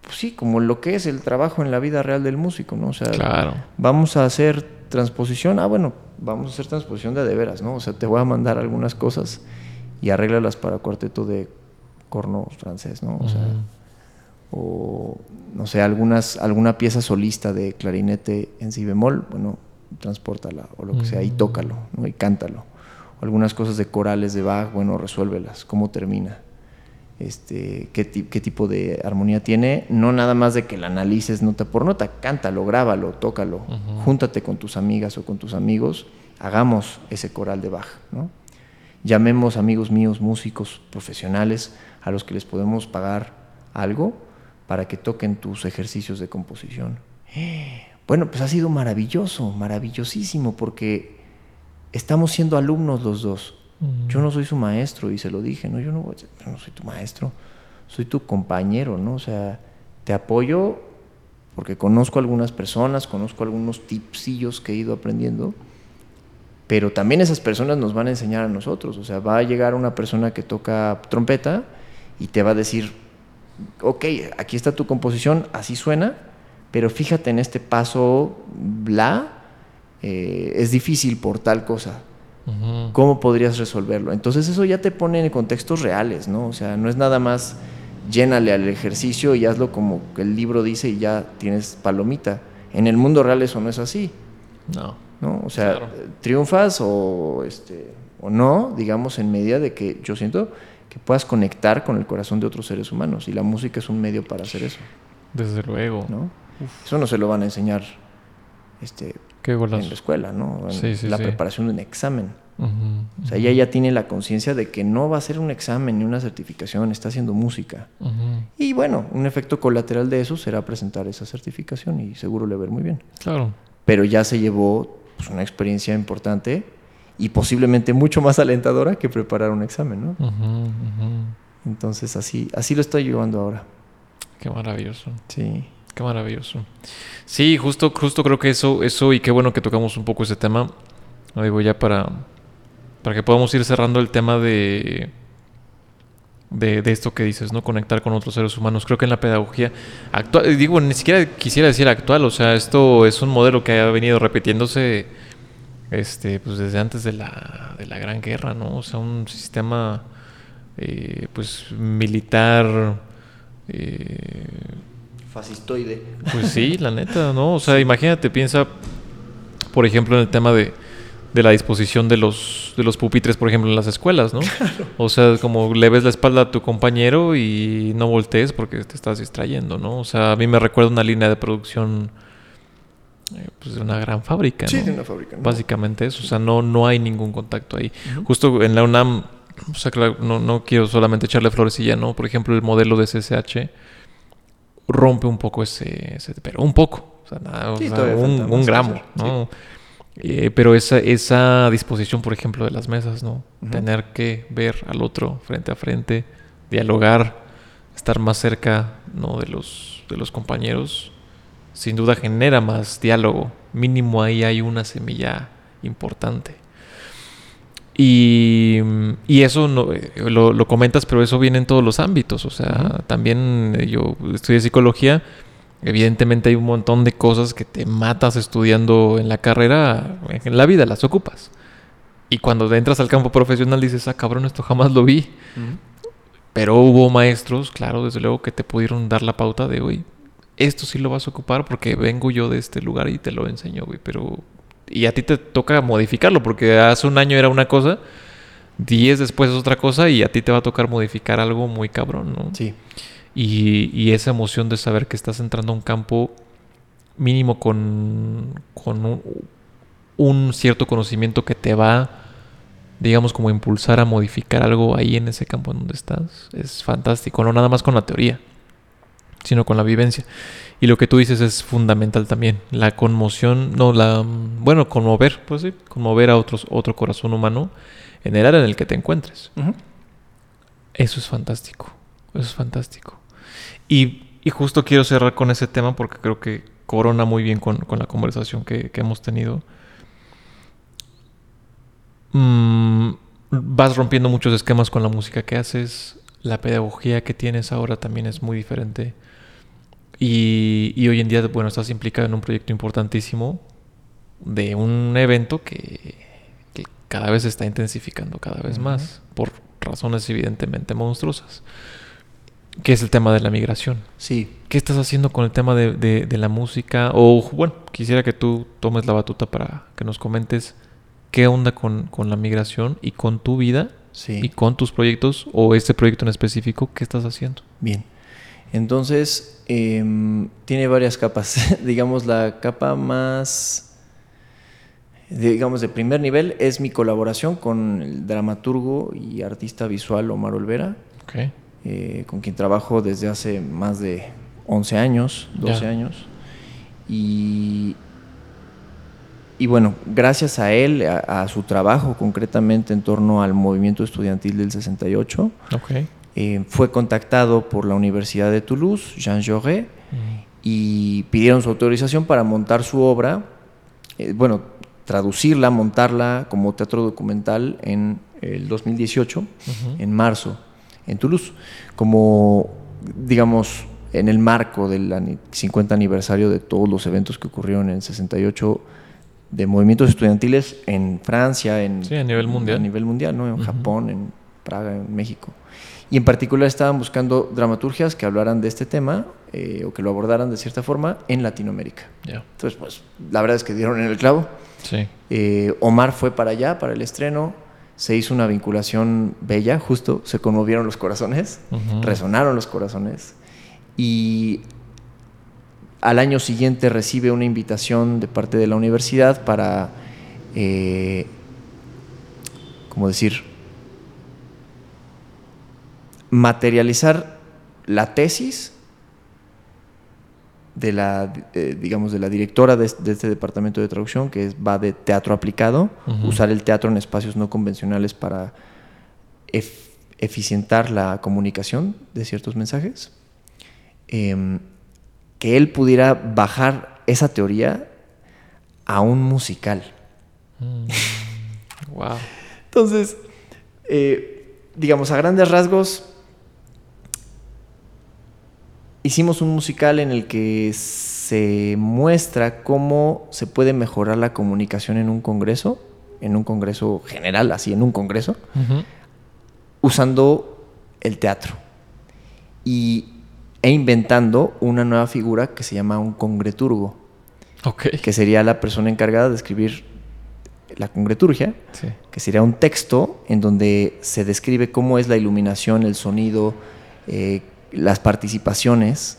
pues sí, como lo que es el trabajo en la vida real del músico, ¿no? O sea, claro. vamos a hacer transposición, ah, bueno, vamos a hacer transposición de de veras, ¿no? O sea, te voy a mandar algunas cosas y arréglalas para cuarteto de corno francés, ¿no? O sea, o no sé, algunas, alguna pieza solista de clarinete en si bemol, bueno, transportala o lo que sea y tócalo, ¿no? Y cántalo. O algunas cosas de corales de Bach, bueno, resuélvelas, cómo termina. Este, qué, qué, tipo de armonía tiene, no nada más de que la analices nota por nota, cántalo, grábalo, tócalo, júntate con tus amigas o con tus amigos, hagamos ese coral de Bach, ¿no? Llamemos amigos míos, músicos profesionales, a los que les podemos pagar algo para que toquen tus ejercicios de composición. Bueno, pues ha sido maravilloso, maravillosísimo, porque estamos siendo alumnos los dos. Yo no soy su maestro y se lo dije, no, yo no, no soy tu maestro, soy tu compañero, ¿no? O sea, te apoyo porque conozco algunas personas, conozco algunos tipsillos que he ido aprendiendo pero también esas personas nos van a enseñar a nosotros. O sea, va a llegar una persona que toca trompeta y te va a decir, ok, aquí está tu composición, así suena, pero fíjate en este paso, bla, eh, es difícil por tal cosa. ¿Cómo podrías resolverlo? Entonces eso ya te pone en contextos reales, ¿no? O sea, no es nada más llénale al ejercicio y hazlo como el libro dice y ya tienes palomita. En el mundo real eso no es así. No. ¿no? O sea, triunfas o, este, o no, digamos, en medida de que yo siento que puedas conectar con el corazón de otros seres humanos y la música es un medio para hacer eso. Desde luego. ¿no? Eso no se lo van a enseñar este, en la escuela, ¿no? En la preparación de un examen. o sea, ella ya tiene la conciencia de que no va a ser un examen ni una certificación, está haciendo música. Y bueno, un efecto colateral de eso será presentar esa certificación y seguro le ver muy bien. Claro. Pero ya se llevó pues, una experiencia importante y posiblemente mucho más alentadora que preparar un examen, ¿no? Entonces así, así lo estoy llevando ahora. Qué maravilloso. Sí. Qué maravilloso. Sí, justo, justo creo que eso, eso, y qué bueno que tocamos un poco ese tema. Lo digo ya para, para que podamos ir cerrando el tema de de, esto que dices, ¿no? Conectar con otros seres humanos. Creo que en la pedagogía actual, digo, ni siquiera quisiera decir actual, o sea, esto es un modelo que ha venido repitiéndose este, pues desde antes de la, de la Gran Guerra, ¿no? O sea, un sistema eh, pues militar eh, fascistoide. Pues sí, la neta, ¿no? O sea, imagínate, piensa, por ejemplo, en el tema de, de la disposición de los, de los pupitres, por ejemplo, en las escuelas, ¿no? O sea, como le ves la espalda a tu compañero y no voltees porque te estás distrayendo, ¿no? O sea, a mí me recuerda una línea de producción pues de una gran fábrica, Sí, ¿no? de una fábrica. ¿no? Básicamente eso, o sea, no, no hay ningún contacto ahí. Justo en la UNAM, o sea, claro, no, no quiero solamente echarle flores y ya, ¿no? Por ejemplo, el modelo de SSH rompe un poco ese, ese- pero un poco, o sea, nada, o Sí, sea, todavía un, un gramo, hacer, ¿no? Eh, pero esa, esa disposición, por ejemplo, de las mesas, ¿no? Tener que ver al otro frente a frente, dialogar, estar más cerca, ¿no? De los, de los compañeros, sin duda genera más diálogo. Mínimo ahí hay una semilla importante. Y, y eso no, eh, lo, lo comentas, pero eso viene en todos los ámbitos. O sea, también eh, yo estudié psicología. Evidentemente hay un montón de cosas que te matas estudiando en la carrera, en la vida las ocupas. Y cuando entras al campo profesional dices, ah, cabrón, esto jamás lo vi. Pero hubo maestros, claro, desde luego, que te pudieron dar la pauta de, hoy esto sí lo vas a ocupar porque vengo yo de este lugar y te lo enseño, güey. Pero... Y a ti te toca modificarlo porque hace un año era una cosa, 10 después es otra cosa y a ti te va a tocar modificar algo muy cabrón, ¿no? Sí. Y, y esa emoción de saber que estás entrando a un campo mínimo con, con un, un cierto conocimiento que te va, digamos, como impulsar a modificar algo ahí en ese campo en donde estás, es fantástico. No nada más con la teoría, sino con la vivencia. Y lo que tú dices es fundamental también. La conmoción, no, la, bueno, conmover, pues sí, conmover a otros, otro corazón humano en el área en el que te encuentres. Eso es fantástico. Eso es fantástico. Y, y justo quiero cerrar con ese tema porque creo que corona muy bien con, con la conversación que, que hemos tenido. Mm, vas rompiendo muchos esquemas con la música que haces. La pedagogía que tienes ahora también es muy diferente. Y, y hoy en día, bueno, estás implicado en un proyecto importantísimo de un evento que, que cada vez se está intensificando cada vez más, por razones evidentemente monstruosas, que es el tema de la migración. Sí. ¿Qué estás haciendo con el tema de, de- de la música? O bueno, quisiera que tú tomes la batuta para que nos comentes qué onda con, con la migración y con tu vida Sí. y con tus proyectos o este proyecto en específico, ¿qué estás haciendo? Bien. Entonces, em, tiene varias capas. digamos, la capa más, digamos, de primer nivel es mi colaboración con el dramaturgo y artista visual Omar Olvera, Ok. eh, con quien trabajo desde hace más de 11 años, 12 Ya. años. Y, y bueno, gracias a él, a, a su trabajo concretamente en torno al movimiento estudiantil del 68, Ok. Eh, fue contactado por la Universidad de Toulouse, Jean Jaurès, y pidieron su autorización para montar su obra, eh, bueno, traducirla, montarla como teatro documental en el 2018, Ujú. en marzo, en Toulouse, como, digamos, en el marco del ani- 50 aniversario de todos los eventos que ocurrieron en el 68 de movimientos estudiantiles en Francia, en, Sí, a nivel mundial. a nivel mundial, ¿no? En. Japón, en Praga, en México. Y en particular estaban buscando dramaturgias que hablaran de este tema eh, o que lo abordaran de cierta forma en Latinoamérica. Entonces, pues, la verdad es que dieron en el clavo. Sí. Eh, Omar fue para allá, para el estreno. Se hizo una vinculación bella, justo. Se conmovieron los corazones, resonaron los corazones. Y al año siguiente recibe una invitación de parte de la universidad para, eh, ¿cómo decir? Materializar la tesis de la, eh, digamos, de la directora de, de este departamento de traducción, que es- va de teatro aplicado, usar el teatro en espacios no convencionales para ef- eficientar la comunicación de ciertos mensajes. Em, que él pudiera bajar esa teoría a un musical. Mm. wow. Entonces, eh, digamos, a grandes rasgos, hicimos un musical en el que se muestra cómo se puede mejorar la comunicación en un congreso, en un congreso general, así, en un congreso, usando el teatro. Y, e inventando una nueva figura que se llama un congreturgo Ok. que sería la persona encargada de escribir la congreturgia, que sería un texto en donde se describe cómo es la iluminación, el sonido, eh, las participaciones,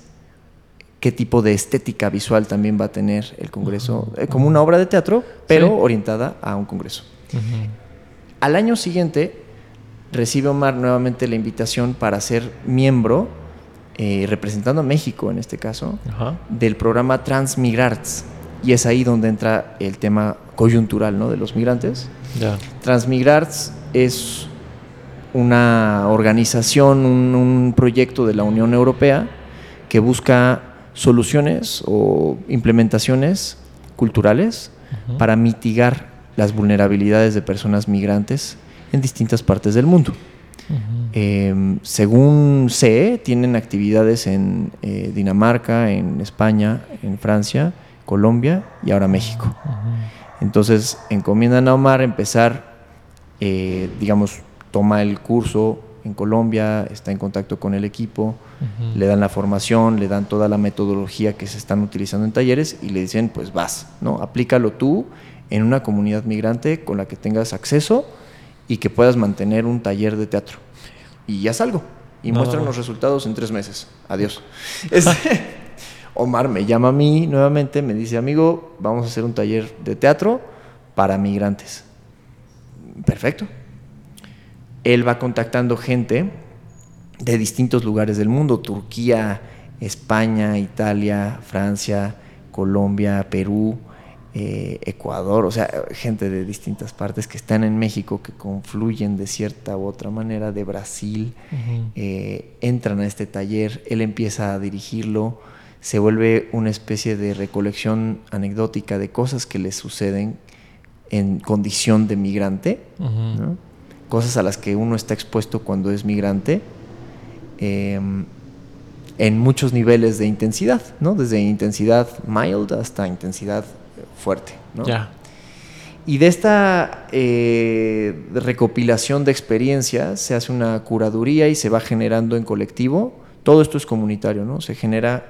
qué tipo de estética visual también va a tener el Congreso, eh, como una obra de teatro, pero orientada a un Congreso. Al año siguiente recibe Omar nuevamente la invitación para ser miembro, eh, representando a México en este caso, del programa Transmigrarts. Y es ahí donde entra el tema coyuntural ¿no? de los migrantes. Transmigrarts es una organización, un, proyecto de la Unión Europea que busca soluciones o implementaciones culturales para mitigar las vulnerabilidades de personas migrantes en distintas partes del mundo. Em, según sé, tienen actividades en eh, Dinamarca, en España, en Francia, Colombia y ahora México. Entonces encomiendan a Omar empezar, eh, digamos, toma el curso en Colombia, está en contacto con el equipo, le dan la formación, le dan toda la metodología que se están utilizando en talleres y le dicen, pues vas, ¿no? Aplícalo tú en una comunidad migrante con la que tengas acceso y que puedas mantener un taller de teatro. Y ya salgo. Y muestran los resultados en tres meses. Adiós. Omar me llama a mí nuevamente, me dice, amigo, vamos a hacer un taller de teatro para migrantes. Perfecto. Él va contactando gente de distintos lugares del mundo, Turquía, España, Italia, Francia, Colombia, Perú, eh, Ecuador, o sea, gente de distintas partes que están en México, que confluyen de cierta u otra manera, de Brasil, eh, entran a este taller, él empieza a dirigirlo, se vuelve una especie de recolección anecdótica de cosas que le suceden en condición de migrante, cosas a las que uno está expuesto cuando es migrante. Em, en muchos niveles de intensidad, ¿no? Desde intensidad mild hasta intensidad fuerte. ¿no? Ya. Y de esta eh, recopilación de experiencias se hace una curaduría y se va generando en colectivo. Todo esto es comunitario, ¿no? Se genera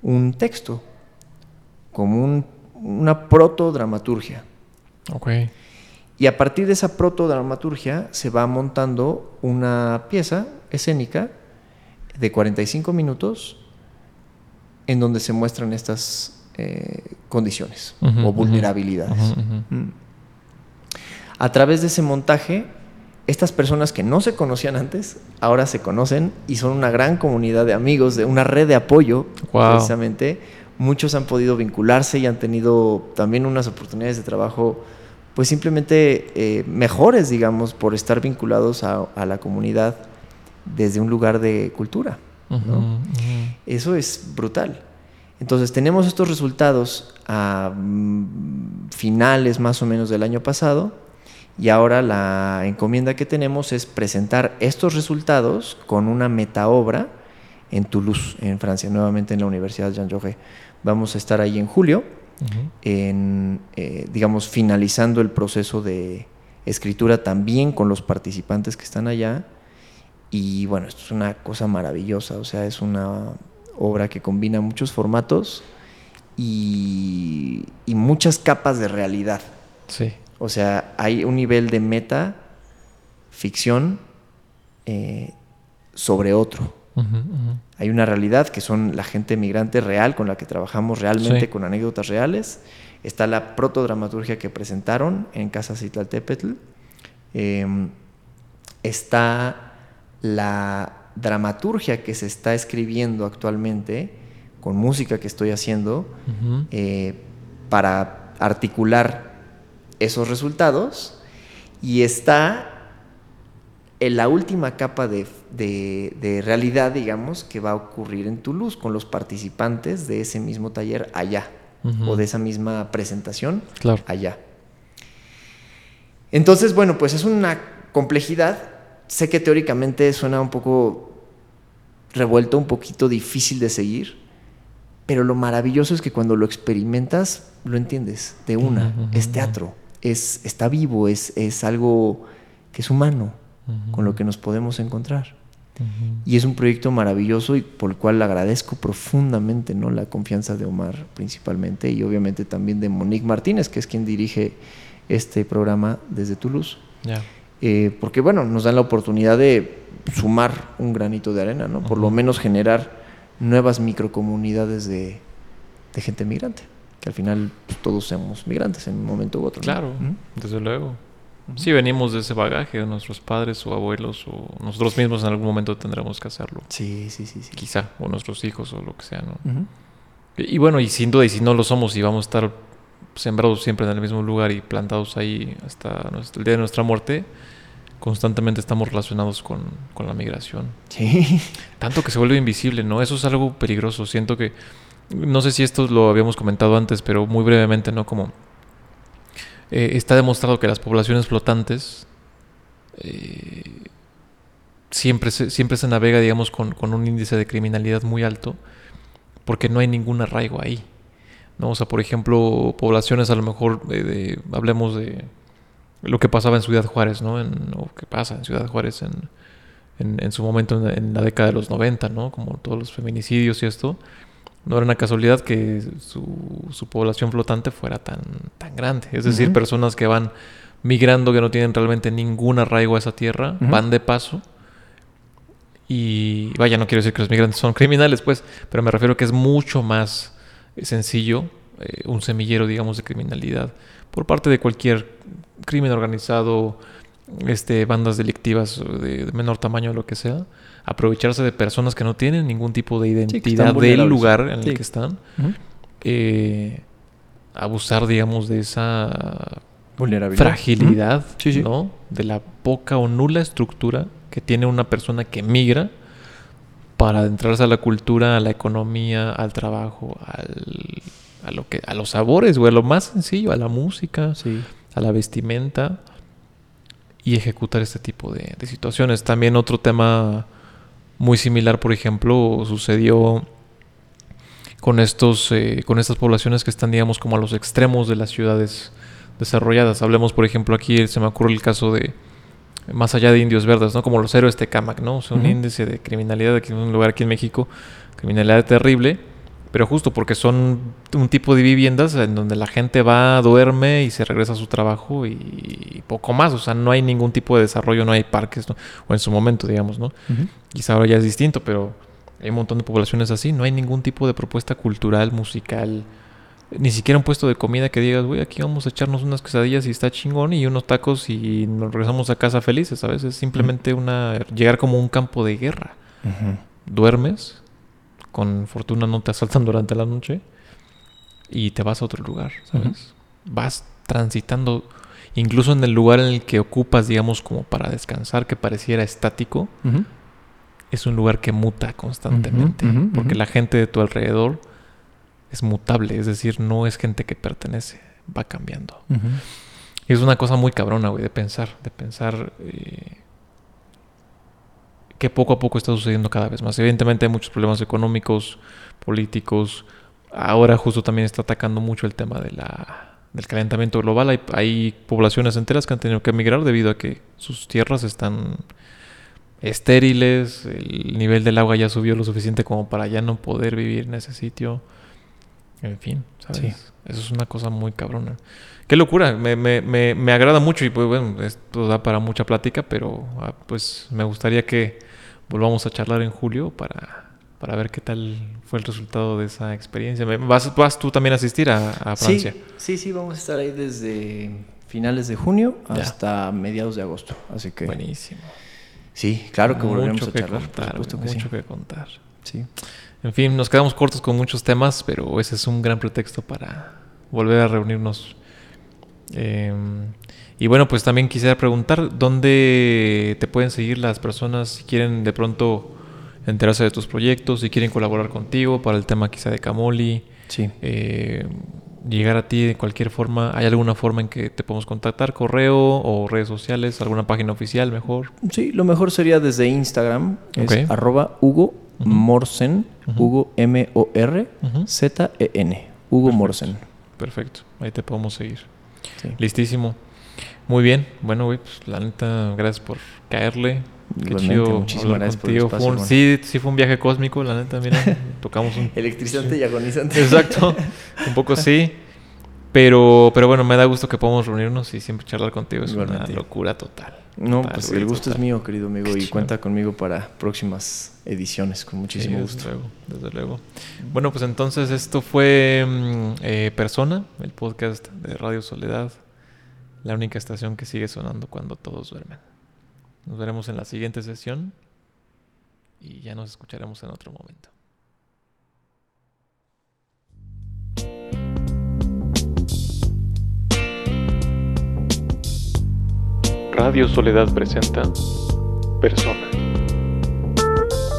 un texto, como un, una protodramaturgia. Ok. Y a partir de esa protodramaturgia se va montando una pieza escénica de 45 minutos en donde se muestran estas eh, condiciones o vulnerabilidades. Mm. A través de ese montaje, estas personas que no se conocían antes, ahora se conocen y son una gran comunidad de amigos, de una red de apoyo, precisamente. Muchos han podido vincularse y han tenido también unas oportunidades de trabajo, pues simplemente eh, mejores, digamos, por estar vinculados a, la comunidad desde un lugar de cultura. Eso es brutal. Entonces tenemos estos resultados a mm, finales más o menos del año pasado y ahora la encomienda que tenemos es presentar estos resultados con una metaobra en Toulouse, en Francia, nuevamente en la Universidad Jean Jaurès. Vamos a estar ahí en julio, en, eh, digamos, finalizando el proceso de escritura también con los participantes que están allá. Y bueno, esto es una cosa maravillosa, o sea, es una obra que combina muchos formatos y, muchas capas de realidad. Sí. O sea, hay un nivel de meta ficción eh, sobre otro. Hay una realidad que son la gente migrante real con la que trabajamos realmente con anécdotas reales. Está la protodramaturgia que presentaron en Casa Citlaltépetl. Em, está la dramaturgia que se está escribiendo actualmente, con música que estoy haciendo, eh, para articular esos resultados. Y está en la última capa de, realidad, digamos, que va a ocurrir en Toulouse con los participantes de ese mismo taller allá, o de esa misma presentación allá. Entonces, bueno, pues es una complejidad. Sé que teóricamente suena un poco revuelto, un poquito difícil de seguir, pero lo maravilloso es que cuando lo experimentas, lo entiendes de una. es teatro, es, está vivo, es, es algo que es humano, con lo que nos podemos encontrar. Y es un proyecto maravilloso y por el cual le agradezco profundamente ¿no? la confianza de Omar principalmente y obviamente también de Monique Martínez, que es quien dirige este programa desde Toulouse. Eh, porque bueno, nos dan la oportunidad de sumar un granito de arena, ¿no? Por lo menos generar nuevas microcomunidades de, de gente migrante, que al final pues, todos somos migrantes en un momento u otro. Claro, desde luego. Sí, venimos de ese bagaje de nuestros padres o abuelos o nosotros mismos en algún momento tendremos que hacerlo. Sí, sí, sí, sí. Quizá, o nuestros hijos o lo que sea, ¿no? Y, y bueno, y sin duda, y si no lo somos y vamos a estar sembrados siempre en el mismo lugar y plantados ahí hasta nuestro- el día de nuestra muerte, constantemente estamos relacionados con, con la migración. Sí. Tanto que se vuelve invisible, ¿no? Eso es algo peligroso. Siento que, no sé si esto lo habíamos comentado antes, pero muy brevemente, ¿no? Como eh, está demostrado que las poblaciones flotantes eh, siempre, se, siempre se navega, digamos, con, un índice de criminalidad muy alto porque no hay ningún arraigo ahí. ¿no? O sea, por ejemplo, poblaciones a lo mejor, hablemos de lo que pasaba en Ciudad Juárez, ¿no? O que pasa en Ciudad Juárez en, en, en su momento en, en la década de los 90, ¿no? Como todos los feminicidios y esto. No era una casualidad que su, su población flotante fuera tan, tan grande. Es decir, personas que van migrando, que no tienen realmente ningún arraigo a esa tierra, van de paso. Y vaya, no quiero decir que los migrantes son criminales, pues, pero me refiero que es mucho más eh, sencillo eh, un semillero, digamos, de criminalidad por parte de cualquier crimen organizado, este, bandas delictivas de, de menor tamaño o lo que sea, aprovecharse de personas que no tienen ningún tipo de identidad del lugar en Sí. el que están, eh, abusar, digamos, de esa Vulnerabilidad. fragilidad, sí. ¿no? De la poca o nula estructura que tiene una persona que migra para adentrarse a la cultura, a la economía, al trabajo, al, a lo que, a los sabores, güey, a lo más sencillo, a la música, Sí. a la vestimenta y ejecutar este tipo de, de situaciones. También otro tema muy similar, por ejemplo, sucedió con estos, eh, con estas poblaciones que están, digamos, como a los extremos de las ciudades desarrolladas. Hablemos, por ejemplo, aquí se me ocurre el caso de más allá de indios verdes, ¿no? Como los héroes de Camac, ¿no? O sea, un índice de criminalidad aquí en un lugar aquí en México, criminalidad terrible, pero justo porque son un tipo de viviendas en donde la gente va, duerme y se regresa a su trabajo y poco más, o sea, no hay ningún tipo de desarrollo, no hay parques, ¿no? o en su momento, digamos, ¿no? Ujú. Quizá ahora ya es distinto, pero hay un montón de poblaciones así, no hay ningún tipo de propuesta cultural, musical, ni siquiera un puesto de comida que digas, güey, aquí vamos a echarnos unas quesadillas y está chingón y unos tacos y nos regresamos a casa felices, ¿sabes? Es simplemente una llegar como un campo de guerra. Duermes, con fortuna no te asaltan durante la noche y te vas a otro lugar, ¿sabes? Vas transitando incluso en el lugar en el que ocupas, digamos, como para descansar, que pareciera estático, es un lugar que muta constantemente. Porque la gente de tu alrededor es mutable, es decir, no es gente que pertenece, va cambiando. Y es una cosa muy cabrona, güey, de pensar, de pensar eh, que poco a poco está sucediendo cada vez más. Evidentemente hay muchos problemas económicos, políticos. Ahora justo también está atacando mucho el tema de la, del calentamiento global. Hay, hay poblaciones enteras que han tenido que emigrar debido a que sus tierras están estériles, el nivel del agua ya subió lo suficiente como para ya no poder vivir en ese sitio. En fin, ¿sabes? Sí. Eso es una cosa muy cabrona. Qué locura, me, me, me, me agrada mucho y pues bueno, esto da para mucha plática, pero ah, pues me gustaría que volvamos a charlar en julio para, para ver qué tal fue el resultado de esa experiencia. ¿Vas, vas tú también a asistir a, a Francia? Sí, sí, sí, vamos a estar ahí desde finales de junio Ya. hasta mediados de agosto. Así que Buenísimo. sí, claro que volveremos mucho a que charlar, contar, por supuesto que mucho sí. que contar. Sí. En fin, nos quedamos cortos con muchos temas, pero ese es un gran pretexto para volver a reunirnos. Eh, y bueno, pues también quisiera preguntar dónde te pueden seguir las personas si quieren de pronto enterarse de tus proyectos, si quieren colaborar contigo para el tema quizá de Camoli, Sí. eh, llegar a ti de cualquier forma. ¿Hay alguna forma en que te podemos contactar? ¿Correo o redes sociales? ¿Alguna página oficial mejor? Sí, lo mejor sería desde Instagram, es Ok. arroba Hugo. Morsen. Hugo M-O-R Ujú. Z-E-N, Hugo Morsen. Perfecto, ahí te podemos seguir. Sí. Listísimo. Muy bien. Bueno, güey, pues la neta, gracias por caerle. Qué Igualmente, chido muchísimas gracias por el. Fue un- sí, sí fue un viaje cósmico, la neta, mira, tocamos un... Electrizante y agonizante. Exacto, un poco sí. Pero, pero bueno, me da gusto que podamos reunirnos y siempre charlar contigo. Es Igualmente. una locura total. No, Total, pues el gusto es mío, querido amigo, Qué y chido. cuenta conmigo para próximas ediciones, con muchísimo Sí, gusto. Desde luego, desde luego. Bueno, pues entonces esto fue mm, eh, Persona, el podcast de Radio Soledad, la única estación que sigue sonando cuando todos duermen. Nos veremos en la siguiente sesión y ya nos escucharemos en otro momento. Radio Soledad presenta Persona.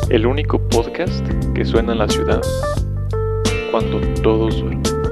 El único podcast que suena en la ciudad cuando todos duermen.